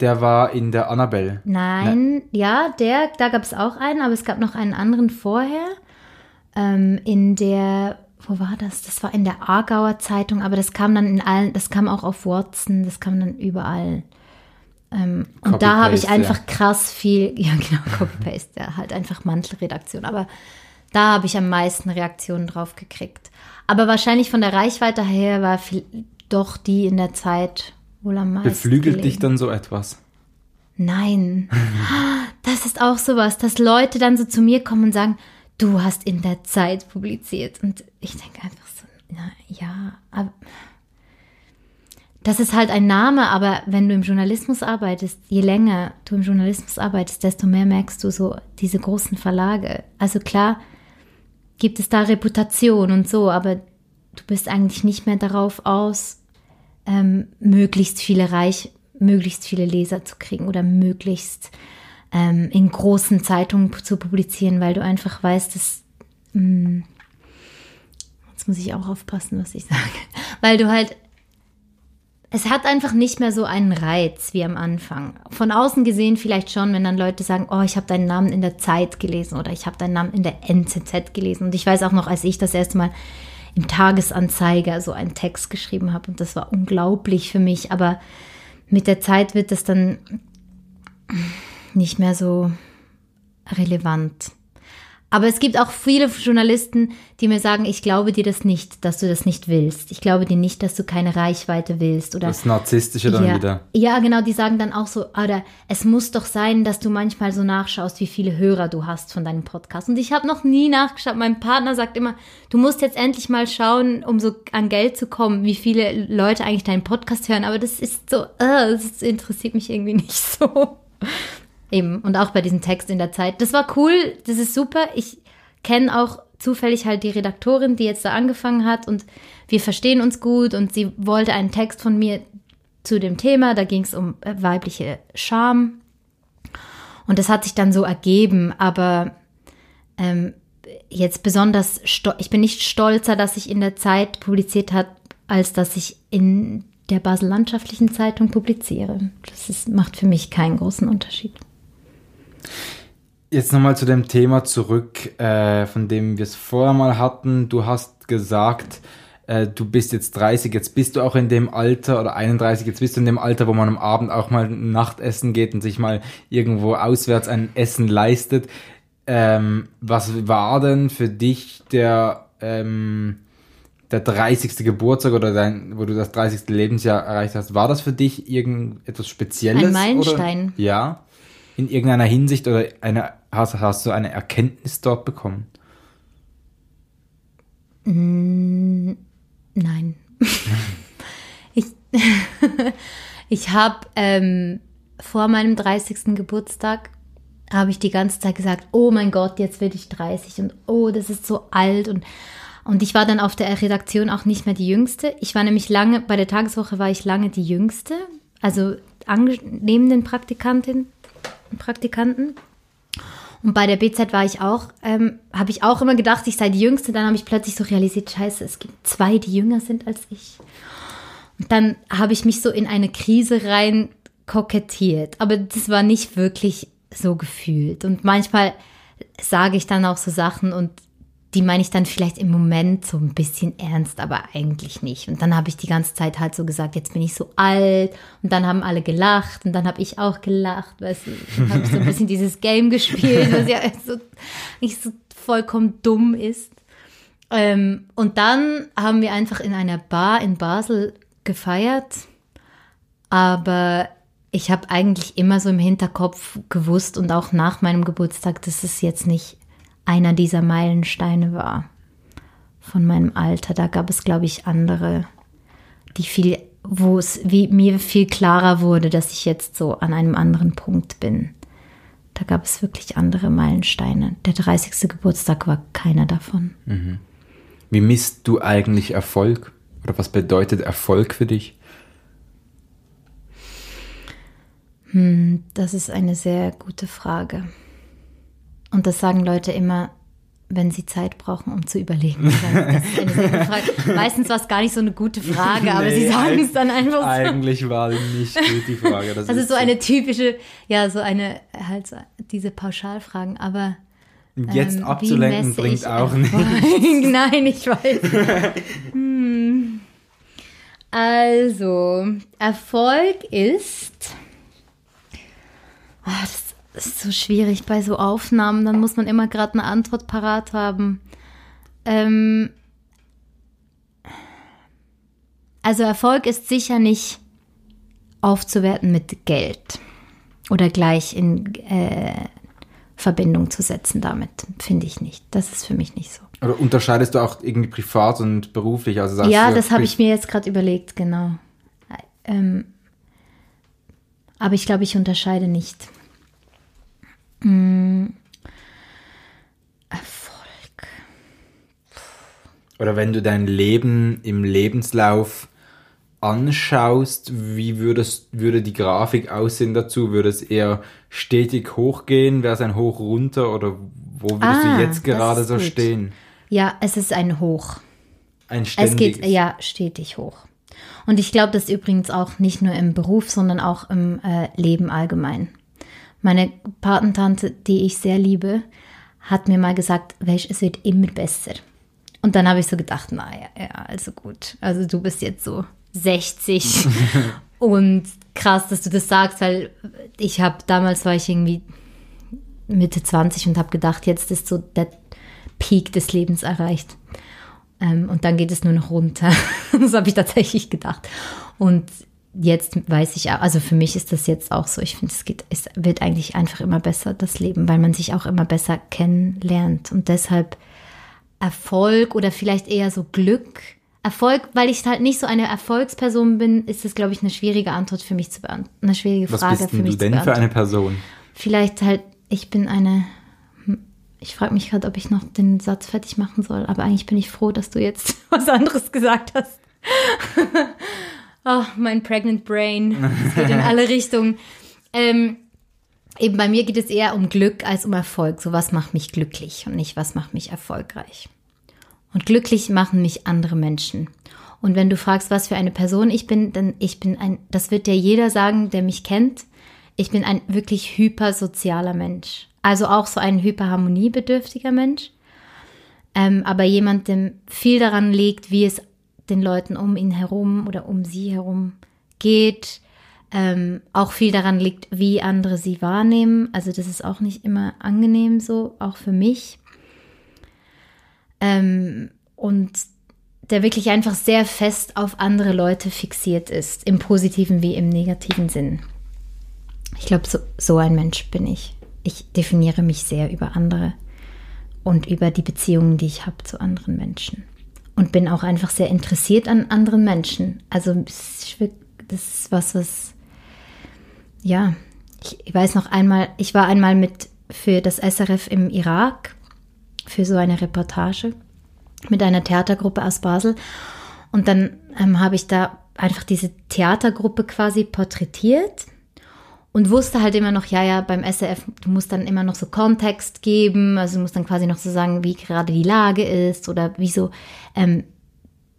Der war in der Annabelle. Nein, ja, der, da gab es auch einen, aber es gab noch einen anderen vorher. Ähm, in der, wo war das? Das war in der Aargauer Zeitung, aber das kam dann in allen, das kam auch auf Watson, das kam dann überall. Ähm, und da habe ich einfach ja. krass viel, ja genau, Copy-Paste, ja, halt einfach Mantelredaktion, aber da habe ich am meisten Reaktionen drauf gekriegt. Aber wahrscheinlich von der Reichweite her war viel, doch die in der Zeit wohl am meisten. Beflügelt dich gelesen. dann so etwas? Nein. Das ist auch sowas, dass Leute dann so zu mir kommen und sagen, du hast in der Zeit publiziert. Und ich denke einfach so, na, ja, aber das ist halt ein Name, aber wenn du im Journalismus arbeitest, je länger du im Journalismus arbeitest, desto mehr merkst du so diese großen Verlage. Also klar gibt es da Reputation und so, aber du bist eigentlich nicht mehr darauf aus, ähm, möglichst viele Reich, möglichst viele Leser zu kriegen oder möglichst ähm, in großen Zeitungen zu publizieren, weil du einfach weißt, dass mh, jetzt muss ich auch aufpassen, was ich sage, weil du halt es hat einfach nicht mehr so einen Reiz wie am Anfang. Von außen gesehen vielleicht schon, wenn dann Leute sagen, oh, ich habe deinen Namen in der Zeit gelesen oder ich habe deinen Namen in der NZZ gelesen. Und ich weiß auch noch, als ich das erste Mal im Tagesanzeiger so einen Text geschrieben habe und das war unglaublich für mich. Aber mit der Zeit wird das dann nicht mehr so relevant. Aber es gibt auch viele Journalisten, die mir sagen, ich glaube dir das nicht, dass du das nicht willst. Ich glaube dir nicht, dass du keine Reichweite willst. Oder Das Narzisstische dann ja, wieder. ja, genau, die sagen dann auch so, oder es muss doch sein, dass du manchmal so nachschaust, wie viele Hörer du hast von deinem Podcast. Und ich habe noch nie nachgeschaut. Mein Partner sagt immer, du musst jetzt endlich mal schauen, um so an Geld zu kommen, wie viele Leute eigentlich deinen Podcast hören. Aber das ist so, äh, das interessiert mich irgendwie nicht so. Eben, und auch bei diesem Text in der Zeit. Das war cool, das ist super. Ich kenne auch zufällig halt die Redaktorin, die jetzt da angefangen hat und wir verstehen uns gut und sie wollte einen Text von mir zu dem Thema, da ging es um äh, weibliche Scham und das hat sich dann so ergeben, aber ähm, jetzt besonders, ich bin nicht stolzer, dass ich in der Zeit publiziert hat, als dass ich in der Basel Landschaftlichen Zeitung publiziere. Das ist, macht für mich keinen großen Unterschied. Jetzt nochmal zu dem Thema zurück, äh, von dem wir es vorher mal hatten. Du hast gesagt, äh, du bist jetzt 30, jetzt bist du auch in dem Alter, oder 31, jetzt bist du in dem Alter, wo man am Abend auch mal Nachtessen geht und sich mal irgendwo auswärts ein Essen leistet. Ähm, was war denn für dich der, ähm, der 30. Geburtstag oder dein, wo du das 30. Lebensjahr erreicht hast? War das für dich irgendetwas Spezielles? Ein Meilenstein. Oder? Ja. In irgendeiner Hinsicht oder eine, hast, hast du eine Erkenntnis dort bekommen? Nein. ich ich habe ähm, vor meinem 30. Geburtstag habe ich die ganze Zeit gesagt, oh mein Gott, jetzt werde ich 30 und oh, das ist so alt und und ich war dann auf der Redaktion auch nicht mehr die Jüngste. Ich war nämlich lange, bei der Tageswoche war ich lange die Jüngste, also neben den Praktikantin, Praktikanten. Und bei der BZ war ich auch, ähm, habe ich auch immer gedacht, ich sei die Jüngste. Dann habe ich plötzlich so realisiert, scheiße, es gibt zwei, die jünger sind als ich. Und dann habe ich mich so in eine Krise rein kokettiert. Aber das war nicht wirklich so gefühlt. Und manchmal sage ich dann auch so Sachen und die meine ich dann vielleicht im Moment so ein bisschen ernst, aber eigentlich nicht. Und dann habe ich die ganze Zeit halt so gesagt, jetzt bin ich so alt. Und dann haben alle gelacht und dann habe ich auch gelacht, weißt du, habe so ein bisschen dieses Game gespielt, was ja so, nicht so vollkommen dumm ist. Ähm, und dann haben wir einfach in einer Bar in Basel gefeiert, aber ich habe eigentlich immer so im Hinterkopf gewusst und auch nach meinem Geburtstag, dass es jetzt nicht einer dieser Meilensteine war von meinem Alter. Da gab es, glaube ich, andere, die viel, wo es wie mir viel klarer wurde, dass ich jetzt so an einem anderen Punkt bin. Da gab es wirklich andere Meilensteine. Der 30. Geburtstag war keiner davon. Mhm. Wie misst du eigentlich Erfolg? Oder was bedeutet Erfolg für dich? Hm, das ist eine sehr gute Frage. Und das sagen Leute immer, wenn sie Zeit brauchen, um zu überlegen. Meistens war es gar nicht so eine gute Frage, aber nee, sie sagen es dann einfach so. Eigentlich war nicht gut die Frage. Das, das ist, so eine typische, ja, so eine, halt so diese Pauschalfragen, aber. Jetzt ähm, abzulenken bringt auch nichts. Nein, ich weiß. hm. Also, Erfolg ist. Oh, das das ist so schwierig bei so Aufnahmen. Dann muss man immer gerade eine Antwort parat haben. Ähm also Erfolg ist sicher nicht aufzuwerten mit Geld oder gleich in äh, Verbindung zu setzen damit, finde ich nicht. Das ist für mich nicht so. Oder unterscheidest du auch irgendwie privat und beruflich? Also ja, das habe ich mir jetzt gerade überlegt, genau. Ähm, aber ich glaube, ich unterscheide nicht. Erfolg. Oder wenn du dein Leben im Lebenslauf anschaust, wie würdest, würde die Grafik aussehen dazu? Würde es eher stetig hochgehen? Wäre es ein Hoch runter? Oder wo würdest ah, du jetzt gerade so gut. stehen? Ja, es ist ein Hoch. Ein ständiges. Es geht ja stetig hoch. Und ich glaube, das übrigens auch nicht nur im Beruf, sondern auch im äh, Leben allgemein. Meine Patentante, die ich sehr liebe, hat mir mal gesagt, welch, es wird immer besser. Und dann habe ich so gedacht, naja, ja, also gut. Also du bist jetzt so 60 und krass, dass du das sagst, weil ich habe, damals war ich irgendwie Mitte 20 und habe gedacht, jetzt ist so der Peak des Lebens erreicht. Ähm, und dann geht es nur noch runter. das habe ich tatsächlich gedacht. Und jetzt weiß ich auch, also für mich ist das jetzt auch so. Ich finde, es geht, es wird eigentlich einfach immer besser, das Leben, weil man sich auch immer besser kennenlernt. Und deshalb Erfolg oder vielleicht eher so Glück. Erfolg, weil ich halt nicht so eine Erfolgsperson bin, ist das, glaube ich, eine schwierige Antwort für mich zu beantworten. Eine schwierige Frage Was bist für mich du denn für eine Person? Vielleicht halt, ich bin eine. Ich frage mich gerade, ob ich noch den Satz fertig machen soll, aber eigentlich bin ich froh, dass du jetzt was anderes gesagt hast. Oh, mein Pregnant Brain. Es geht in alle Richtungen. Ähm, eben bei mir geht es eher um Glück als um Erfolg. So was macht mich glücklich und nicht was macht mich erfolgreich. Und glücklich machen mich andere Menschen. Und wenn du fragst, was für eine Person ich bin, dann ich bin ein, das wird dir jeder sagen, der mich kennt. Ich bin ein wirklich hypersozialer Mensch. Also auch so ein hyperharmoniebedürftiger Mensch. Ähm, aber jemand, dem viel daran liegt, wie es den Leuten um ihn herum oder um sie herum geht. Ähm, auch viel daran liegt, wie andere sie wahrnehmen. Also das ist auch nicht immer angenehm so, auch für mich. Ähm, und der wirklich einfach sehr fest auf andere Leute fixiert ist, im positiven wie im negativen Sinn. Ich glaube, so, so ein Mensch bin ich. Ich definiere mich sehr über andere und über die Beziehungen, die ich habe zu anderen Menschen und bin auch einfach sehr interessiert an anderen Menschen. Also das ist was, was, ja, ich weiß noch einmal, ich war einmal mit für das SRF im Irak für so eine Reportage mit einer Theatergruppe aus Basel und dann ähm, habe ich da einfach diese Theatergruppe quasi porträtiert und wusste halt immer noch, ja, ja, beim SRF, du musst dann immer noch so Kontext geben, also du musst dann quasi noch so sagen, wie gerade die Lage ist oder wie so, ähm,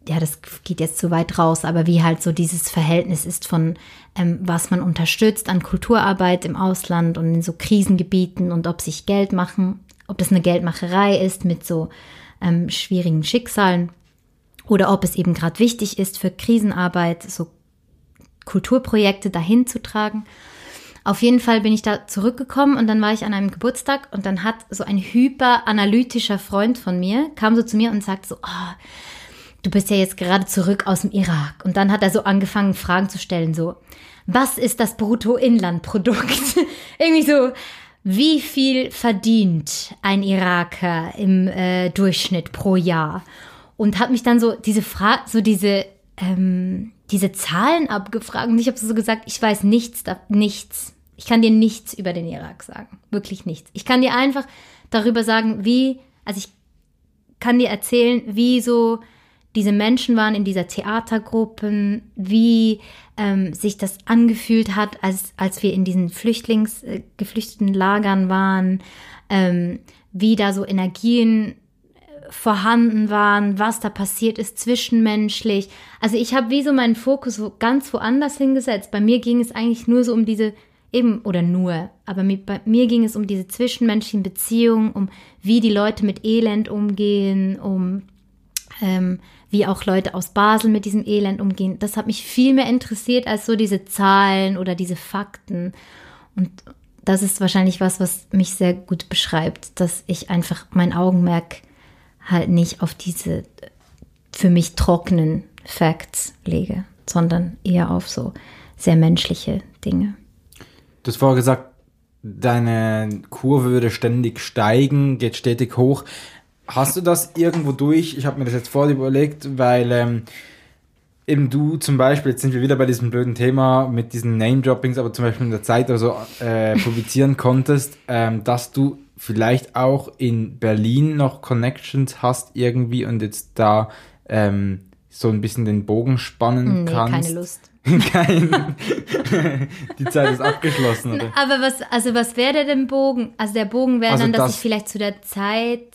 ja, das geht jetzt zu weit raus, aber wie halt so dieses Verhältnis ist von, ähm, was man unterstützt an Kulturarbeit im Ausland und in so Krisengebieten und ob sich Geld machen, ob das eine Geldmacherei ist mit so ähm, schwierigen Schicksalen oder ob es eben gerade wichtig ist für Krisenarbeit, so Kulturprojekte dahin zu tragen. Auf jeden Fall bin ich da zurückgekommen und dann war ich an einem Geburtstag und dann hat so ein hyperanalytischer Freund von mir, kam so zu mir und sagt so, oh, du bist ja jetzt gerade zurück aus dem Irak. Und dann hat er so angefangen, Fragen zu stellen, so, was ist das Bruttoinlandprodukt? Irgendwie so, wie viel verdient ein Iraker im äh, Durchschnitt pro Jahr? Und hat mich dann so diese Frage, so diese, ähm, diese Zahlen abgefragt und ich habe so gesagt, ich weiß nichts, nichts. Ich kann dir nichts über den Irak sagen. Wirklich nichts. Ich kann dir einfach darüber sagen, wie, also ich kann dir erzählen, wie so diese Menschen waren in dieser Theatergruppen, wie ähm, sich das angefühlt hat, als, als wir in diesen Flüchtlings, äh, geflüchteten Lagern waren, ähm, wie da so Energien äh, vorhanden waren, was da passiert ist zwischenmenschlich. Also ich habe wie so meinen Fokus ganz woanders hingesetzt. Bei mir ging es eigentlich nur so um diese eben oder nur, aber mit, bei mir ging es um diese zwischenmenschlichen Beziehungen, um wie die Leute mit Elend umgehen, um ähm, wie auch Leute aus Basel mit diesem Elend umgehen. Das hat mich viel mehr interessiert als so diese Zahlen oder diese Fakten. Und das ist wahrscheinlich was, was mich sehr gut beschreibt, dass ich einfach mein Augenmerk halt nicht auf diese für mich trockenen Facts lege, sondern eher auf so sehr menschliche Dinge. Du hast vorher gesagt, deine Kurve würde ständig steigen, geht stetig hoch. Hast du das irgendwo durch? Ich habe mir das jetzt vorher überlegt, weil ähm, eben du zum Beispiel, jetzt sind wir wieder bei diesem blöden Thema mit diesen Name-Droppings, aber zum Beispiel in der Zeit oder so äh, publizieren konntest, ähm, dass du vielleicht auch in Berlin noch Connections hast irgendwie und jetzt da ähm, so ein bisschen den Bogen spannen nee, kannst. keine Lust. Kein. die Zeit ist abgeschlossen, oder? Aber was, also was wäre denn Bogen? Also der Bogen wäre also dann, dass das, ich vielleicht zu der Zeit.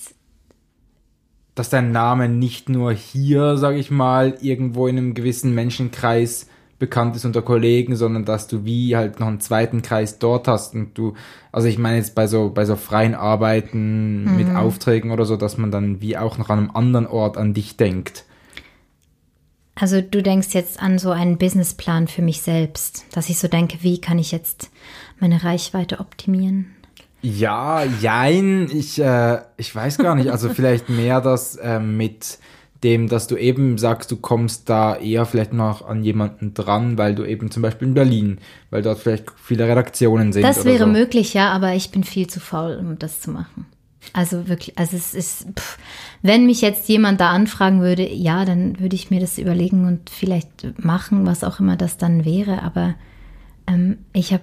Dass dein Name nicht nur hier, sag ich mal, irgendwo in einem gewissen Menschenkreis bekannt ist unter Kollegen, sondern dass du wie halt noch einen zweiten Kreis dort hast und du, also ich meine jetzt bei so, bei so freien Arbeiten mhm. mit Aufträgen oder so, dass man dann wie auch noch an einem anderen Ort an dich denkt. Also du denkst jetzt an so einen Businessplan für mich selbst, dass ich so denke, wie kann ich jetzt meine Reichweite optimieren? Ja, jein, ich, äh, ich weiß gar nicht. Also vielleicht mehr das äh, mit dem, dass du eben sagst, du kommst da eher vielleicht noch an jemanden dran, weil du eben zum Beispiel in Berlin, weil dort vielleicht viele Redaktionen sind. Das wäre so. möglich, ja, aber ich bin viel zu faul, um das zu machen. Also wirklich, also es ist, pff, wenn mich jetzt jemand da anfragen würde, ja, dann würde ich mir das überlegen und vielleicht machen, was auch immer das dann wäre. Aber ähm, ich habe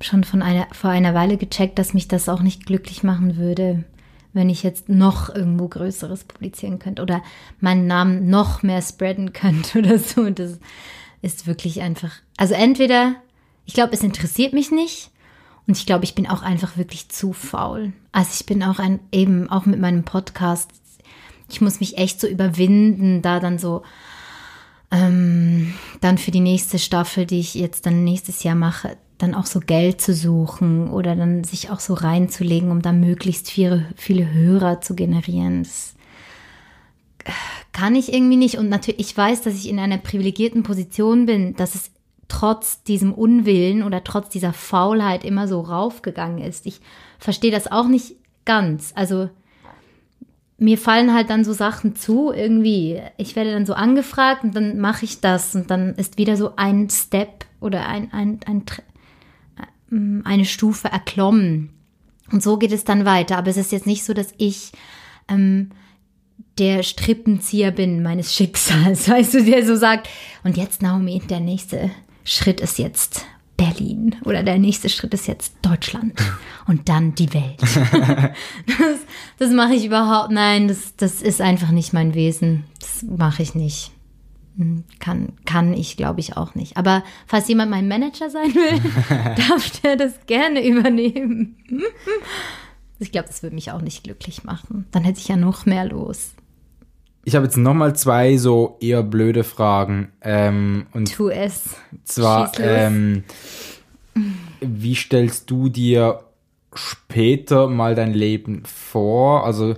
schon von einer, vor einer Weile gecheckt, dass mich das auch nicht glücklich machen würde, wenn ich jetzt noch irgendwo Größeres publizieren könnte oder meinen Namen noch mehr spreaden könnte oder so. Das ist wirklich einfach, also entweder, ich glaube, es interessiert mich nicht und ich glaube, ich bin auch einfach wirklich zu faul. Also ich bin auch ein, eben auch mit meinem Podcast, ich muss mich echt so überwinden, da dann so, ähm, dann für die nächste Staffel, die ich jetzt dann nächstes Jahr mache, dann auch so Geld zu suchen oder dann sich auch so reinzulegen, um da möglichst viele, viele Hörer zu generieren. Das kann ich irgendwie nicht. Und natürlich, ich weiß, dass ich in einer privilegierten Position bin, dass es trotz diesem Unwillen oder trotz dieser Faulheit immer so raufgegangen ist. Ich verstehe das auch nicht ganz. Also mir fallen halt dann so Sachen zu, irgendwie. Ich werde dann so angefragt und dann mache ich das und dann ist wieder so ein Step oder ein, ein, ein, äh, eine Stufe erklommen. Und so geht es dann weiter. Aber es ist jetzt nicht so, dass ich ähm, der Strippenzieher bin meines Schicksals, weißt du, der so sagt, und jetzt Naomi, der nächste Schritt ist jetzt Berlin oder der nächste Schritt ist jetzt Deutschland und dann die Welt. das, das mache ich überhaupt, nein, das, das ist einfach nicht mein Wesen. Das mache ich nicht. Hm, kann, kann ich, glaube ich, auch nicht. Aber falls jemand mein Manager sein will, darf der das gerne übernehmen. ich glaube, das würde mich auch nicht glücklich machen. Dann hätte ich ja noch mehr los ich habe jetzt nochmal zwei so eher blöde Fragen. Ähm, und tu es. Zwar, ähm, wie stellst du dir später mal dein Leben vor? Also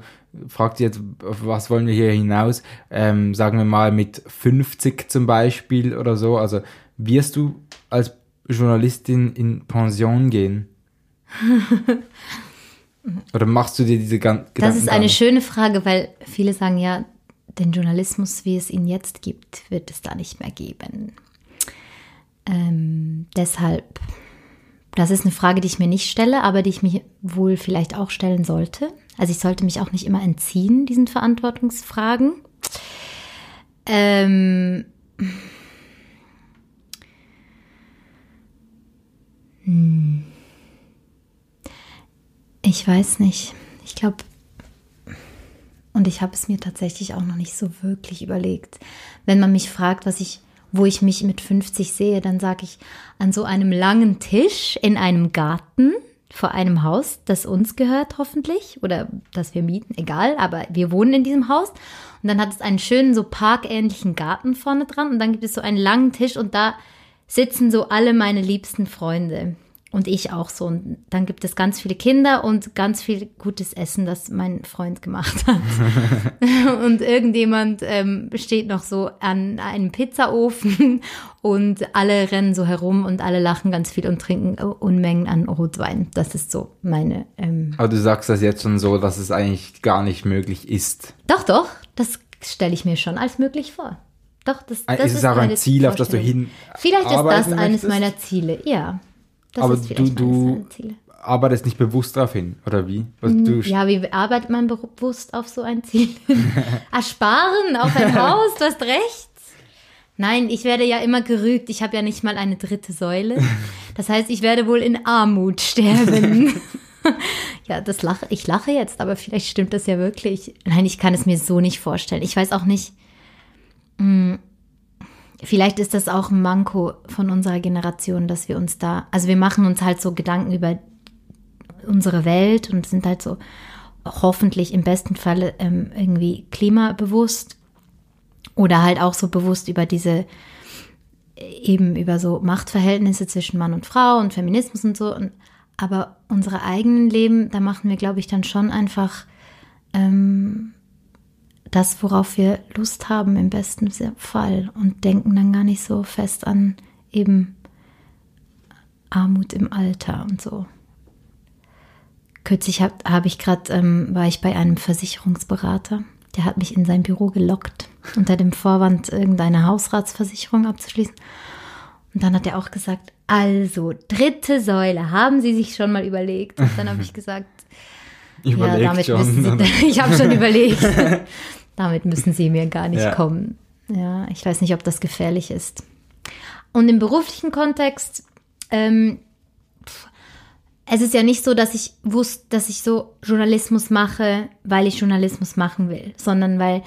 fragt jetzt, was wollen wir hier hinaus? Ähm, sagen wir mal mit 50 zum Beispiel oder so. Also wirst du als Journalistin in Pension gehen? Oder machst du dir diese ganzen Das ist eine schöne Frage, weil viele sagen ja, den Journalismus, wie es ihn jetzt gibt, wird es da nicht mehr geben. Ähm, deshalb, das ist eine Frage, die ich mir nicht stelle, aber die ich mir wohl vielleicht auch stellen sollte. Also ich sollte mich auch nicht immer entziehen diesen Verantwortungsfragen. Ähm, hm. ich weiß nicht. Ich glaube, und ich habe es mir tatsächlich auch noch nicht so wirklich überlegt. Wenn man mich fragt, was ich, wo ich mich mit 50 sehe, dann sage ich an so einem langen Tisch in einem Garten vor einem Haus, das uns gehört hoffentlich oder das wir mieten, egal, aber wir wohnen in diesem Haus und dann hat es einen schönen so parkähnlichen Garten vorne dran und dann gibt es so einen langen Tisch und da sitzen so alle meine liebsten Freunde. Und ich auch so. Und dann gibt es ganz viele Kinder und ganz viel gutes Essen, das mein Freund gemacht hat. und irgendjemand ähm, steht noch so an einem Pizzaofen und alle rennen so herum und alle lachen ganz viel und trinken Unmengen an Rotwein. Das ist so meine. Ähm Aber du sagst das jetzt schon so, dass es eigentlich gar nicht möglich ist. Doch, doch. Das stelle ich mir schon als möglich vor. Doch, das, das ist, ist auch ein Ziel, auf das du hin. Vielleicht ist das eines möchtest? meiner Ziele, ja. Das Aber du, du arbeitest nicht bewusst darauf hin, oder wie? Du ja, wie arbeitet man bewusst auf so ein Ziel? Ersparen auf ein Haus, du hast recht. Nein, ich werde ja immer gerügt. Ich habe ja nicht mal eine dritte Säule. Das heißt, ich werde wohl in Armut sterben. ja, das lache, ich lache jetzt, aber vielleicht stimmt das ja wirklich. Nein, ich kann es mir so nicht vorstellen. Ich weiß auch nicht. Mh, hm, vielleicht ist das auch ein Manko von unserer Generation, dass wir uns da, also wir machen uns halt so Gedanken über unsere Welt und sind halt so hoffentlich im besten Falle ähm, irgendwie klimabewusst oder halt auch so bewusst über diese eben über so Machtverhältnisse zwischen Mann und Frau und Feminismus und so. Und, aber unsere eigenen Leben, da machen wir, glaube ich, dann schon einfach ähm, das, worauf wir Lust haben im besten Fall und denken dann gar nicht so fest an eben Armut im Alter und so. Kürzlich habe hab ich gerade, ähm, war ich bei einem Versicherungsberater, der hat mich in sein Büro gelockt, unter dem Vorwand, irgendeine Hausratsversicherung abzuschließen. Und dann hat er auch gesagt, also, dritte Säule, haben Sie sich schon mal überlegt? Und dann habe ich gesagt, Überlegt ja, damit schon, müssen Sie, ich habe schon überlegt. Damit müssen sie mir gar nicht ja. kommen. Ja, ich weiß nicht, ob das gefährlich ist. Und im beruflichen Kontext, ähm, es ist ja nicht so, dass ich wusste, dass ich so Journalismus mache, weil ich Journalismus machen will, sondern weil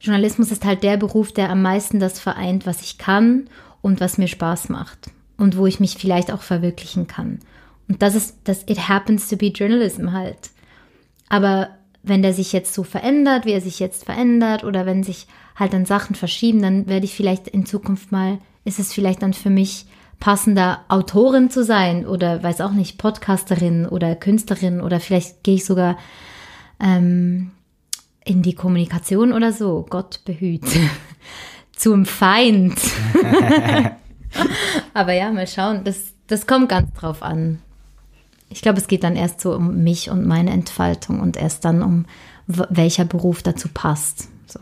Journalismus ist halt der Beruf, der am meisten das vereint, was ich kann und was mir Spaß macht und wo ich mich vielleicht auch verwirklichen kann. Und das ist das It happens to be journalism halt. Aber wenn der sich jetzt so verändert, wie er sich jetzt verändert, oder wenn sich halt dann Sachen verschieben, dann werde ich vielleicht in Zukunft mal, ist es vielleicht dann für mich passender, Autorin zu sein oder weiß auch nicht, Podcasterin oder Künstlerin oder vielleicht gehe ich sogar ähm, in die Kommunikation oder so. Gott behüte. Zum Feind. Aber ja, mal schauen. Das, das kommt ganz drauf an. Ich glaube, es geht dann erst so um mich und meine Entfaltung und erst dann um welcher Beruf dazu passt. So.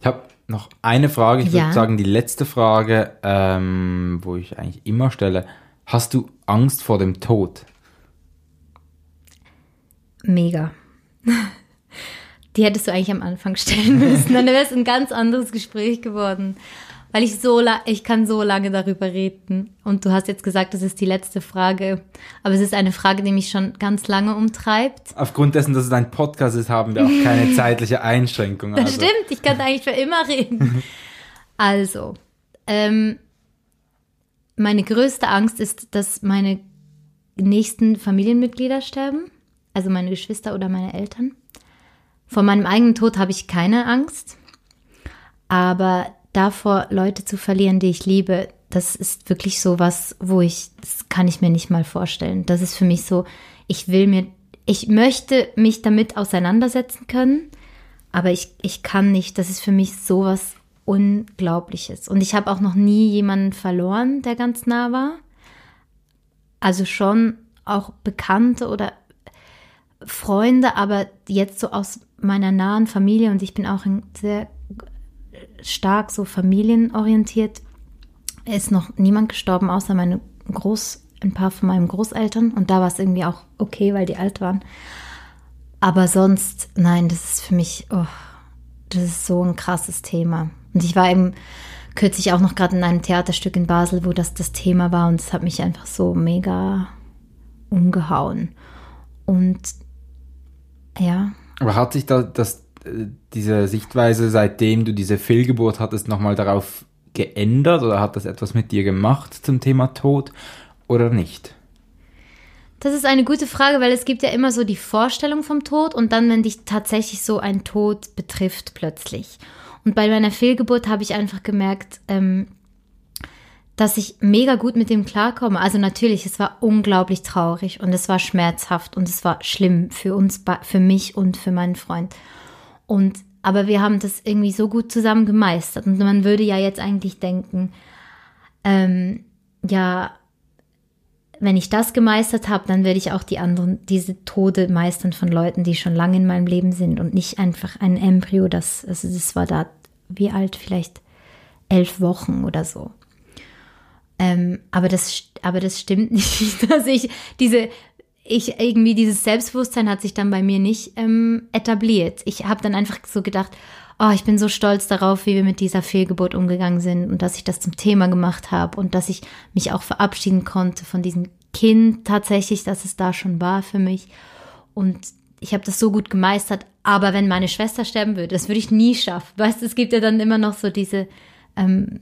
Ich habe noch eine Frage, ich ja. würde sagen die letzte Frage, ähm, wo ich eigentlich immer stelle. Hast du Angst vor dem Tod? Mega. Die hättest du eigentlich am Anfang stellen müssen. Dann wäre es ein ganz anderes Gespräch geworden weil ich so ich kann so lange darüber reden. Und du hast jetzt gesagt, das ist die letzte Frage. Aber es ist eine Frage, die mich schon ganz lange umtreibt. Aufgrund dessen, dass es ein Podcast ist, haben wir auch keine zeitliche Einschränkung. Das also. stimmt, ich kann eigentlich für immer reden. also, ähm, meine größte Angst ist, dass meine nächsten Familienmitglieder sterben. Also meine Geschwister oder meine Eltern. Vor meinem eigenen Tod habe ich keine Angst. Aber davor, Leute zu verlieren, die ich liebe, das ist wirklich so was, wo ich, das kann ich mir nicht mal vorstellen. Das ist für mich so, ich will mir, ich möchte mich damit auseinandersetzen können, aber ich, ich kann nicht. Das ist für mich so was Unglaubliches. Und ich habe auch noch nie jemanden verloren, der ganz nah war. Also schon auch Bekannte oder Freunde, aber jetzt so aus meiner nahen Familie und ich bin auch ein sehr stark so familienorientiert. ist noch niemand gestorben, außer meine Groß, ein paar von meinen Großeltern. Und da war es irgendwie auch okay, weil die alt waren. Aber sonst, nein, das ist für mich, oh, das ist so ein krasses Thema. Und ich war eben kürzlich auch noch gerade in einem Theaterstück in Basel, wo das das Thema war. Und es hat mich einfach so mega umgehauen. Und ja. Aber hat sich da das, diese Sichtweise, seitdem du diese Fehlgeburt hattest, nochmal darauf geändert oder hat das etwas mit dir gemacht zum Thema Tod oder nicht? Das ist eine gute Frage, weil es gibt ja immer so die Vorstellung vom Tod und dann, wenn dich tatsächlich so ein Tod betrifft plötzlich. Und bei meiner Fehlgeburt habe ich einfach gemerkt, ähm, dass ich mega gut mit dem klarkomme. Also natürlich, es war unglaublich traurig und es war schmerzhaft und es war schlimm für uns, für mich und für meinen Freund. Und aber wir haben das irgendwie so gut zusammen gemeistert. Und man würde ja jetzt eigentlich denken, ähm, ja, wenn ich das gemeistert habe, dann werde ich auch die anderen, diese Tode meistern von Leuten, die schon lange in meinem Leben sind und nicht einfach ein Embryo, das, also das war da, wie alt, vielleicht elf Wochen oder so. Ähm, aber das, aber das stimmt nicht, dass ich diese, ich irgendwie dieses Selbstbewusstsein hat sich dann bei mir nicht ähm, etabliert. Ich habe dann einfach so gedacht, oh, ich bin so stolz darauf, wie wir mit dieser Fehlgeburt umgegangen sind und dass ich das zum Thema gemacht habe und dass ich mich auch verabschieden konnte von diesem Kind tatsächlich, dass es da schon war für mich. Und ich habe das so gut gemeistert. Aber wenn meine Schwester sterben würde, das würde ich nie schaffen. Weißt du, es gibt ja dann immer noch so diese ähm,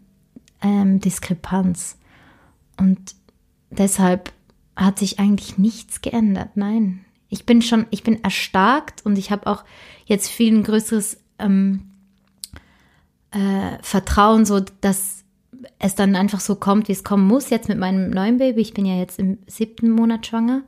ähm, Diskrepanz. Und deshalb hat sich eigentlich nichts geändert. Nein. Ich bin schon, ich bin erstarkt und ich habe auch jetzt viel ein größeres ähm, äh, Vertrauen, so dass es dann einfach so kommt, wie es kommen muss. Jetzt mit meinem neuen Baby. Ich bin ja jetzt im siebten Monat schwanger.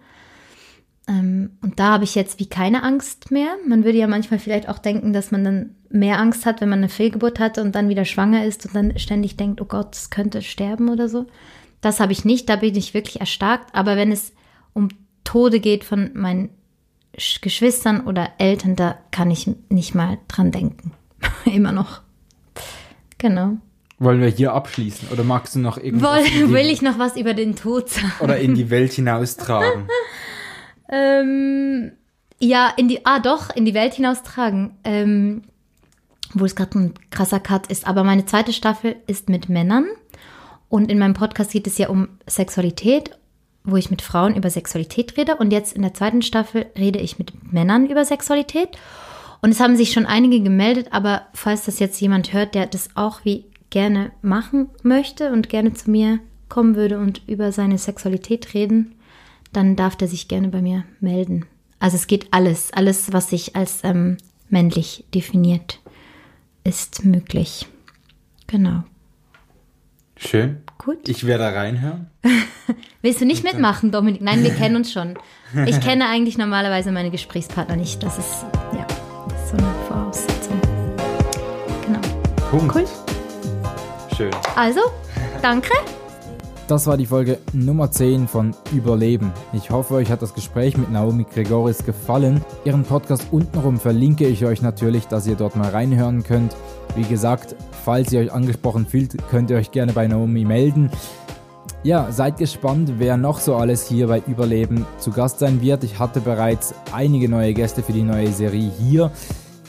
Ähm, und da habe ich jetzt wie keine Angst mehr. Man würde ja manchmal vielleicht auch denken, dass man dann mehr Angst hat, wenn man eine Fehlgeburt hatte und dann wieder schwanger ist und dann ständig denkt, oh Gott, es könnte sterben oder so. Das habe ich nicht, da bin ich wirklich erstarkt. Aber wenn es um Tode geht von meinen Geschwistern oder Eltern, da kann ich nicht mal dran denken. Immer noch. Genau. Wollen wir hier abschließen oder magst du noch irgendwas? Woll, will ich noch was über den Tod sagen? Oder in die Welt hinaustragen? ähm, ja, in die, ah doch, in die Welt hinaustragen. Ähm, wo es gerade ein krasser Cut ist. Aber meine zweite Staffel ist mit Männern. Und in meinem Podcast geht es ja um Sexualität, wo ich mit Frauen über Sexualität rede. Und jetzt in der zweiten Staffel rede ich mit Männern über Sexualität. Und es haben sich schon einige gemeldet, aber falls das jetzt jemand hört, der das auch wie gerne machen möchte und gerne zu mir kommen würde und über seine Sexualität reden, dann darf der sich gerne bei mir melden. Also es geht alles, alles, was sich als ähm, männlich definiert, ist möglich. Genau. Schön. Gut. Ich werde reinhören. Willst du nicht mitmachen, Dominik? Nein, wir kennen uns schon. Ich kenne eigentlich normalerweise meine Gesprächspartner nicht. Das ist, ja, das ist so eine Voraussetzung. Genau. Punkt. Cool. Schön. Also, danke. Das war die Folge Nummer 10 von Überleben. Ich hoffe, euch hat das Gespräch mit Naomi Gregoris gefallen. Ihren Podcast untenrum verlinke ich euch natürlich, dass ihr dort mal reinhören könnt. Wie gesagt, falls ihr euch angesprochen fühlt, könnt ihr euch gerne bei Naomi melden. Ja, seid gespannt, wer noch so alles hier bei Überleben zu Gast sein wird. Ich hatte bereits einige neue Gäste für die neue Serie hier.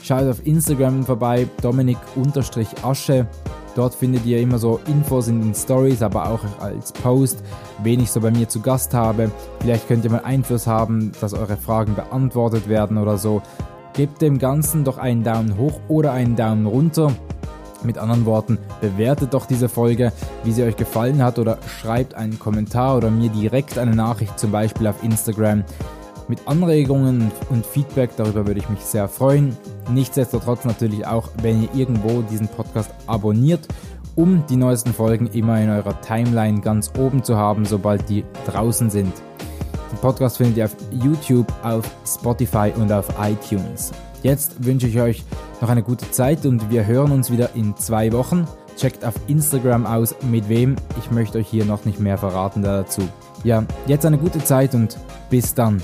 Schaut auf Instagram vorbei, Dominik-Asche. Dort findet ihr immer so Infos in den Stories, aber auch als Post, wen ich so bei mir zu Gast habe. Vielleicht könnt ihr mal Einfluss haben, dass eure Fragen beantwortet werden oder so. Gebt dem Ganzen doch einen Daumen hoch oder einen Daumen runter. Mit anderen Worten, bewertet doch diese Folge, wie sie euch gefallen hat oder schreibt einen Kommentar oder mir direkt eine Nachricht, zum Beispiel auf Instagram. Mit Anregungen und Feedback, darüber würde ich mich sehr freuen. Nichtsdestotrotz natürlich auch, wenn ihr irgendwo diesen Podcast abonniert, um die neuesten Folgen immer in eurer Timeline ganz oben zu haben, sobald die draußen sind. Den Podcast findet ihr auf YouTube, auf Spotify und auf iTunes. Jetzt wünsche ich euch noch eine gute Zeit und wir hören uns wieder in zwei Wochen. Checkt auf Instagram aus, mit wem. Ich möchte euch hier noch nicht mehr verraten dazu. Ja, jetzt eine gute Zeit und bis dann.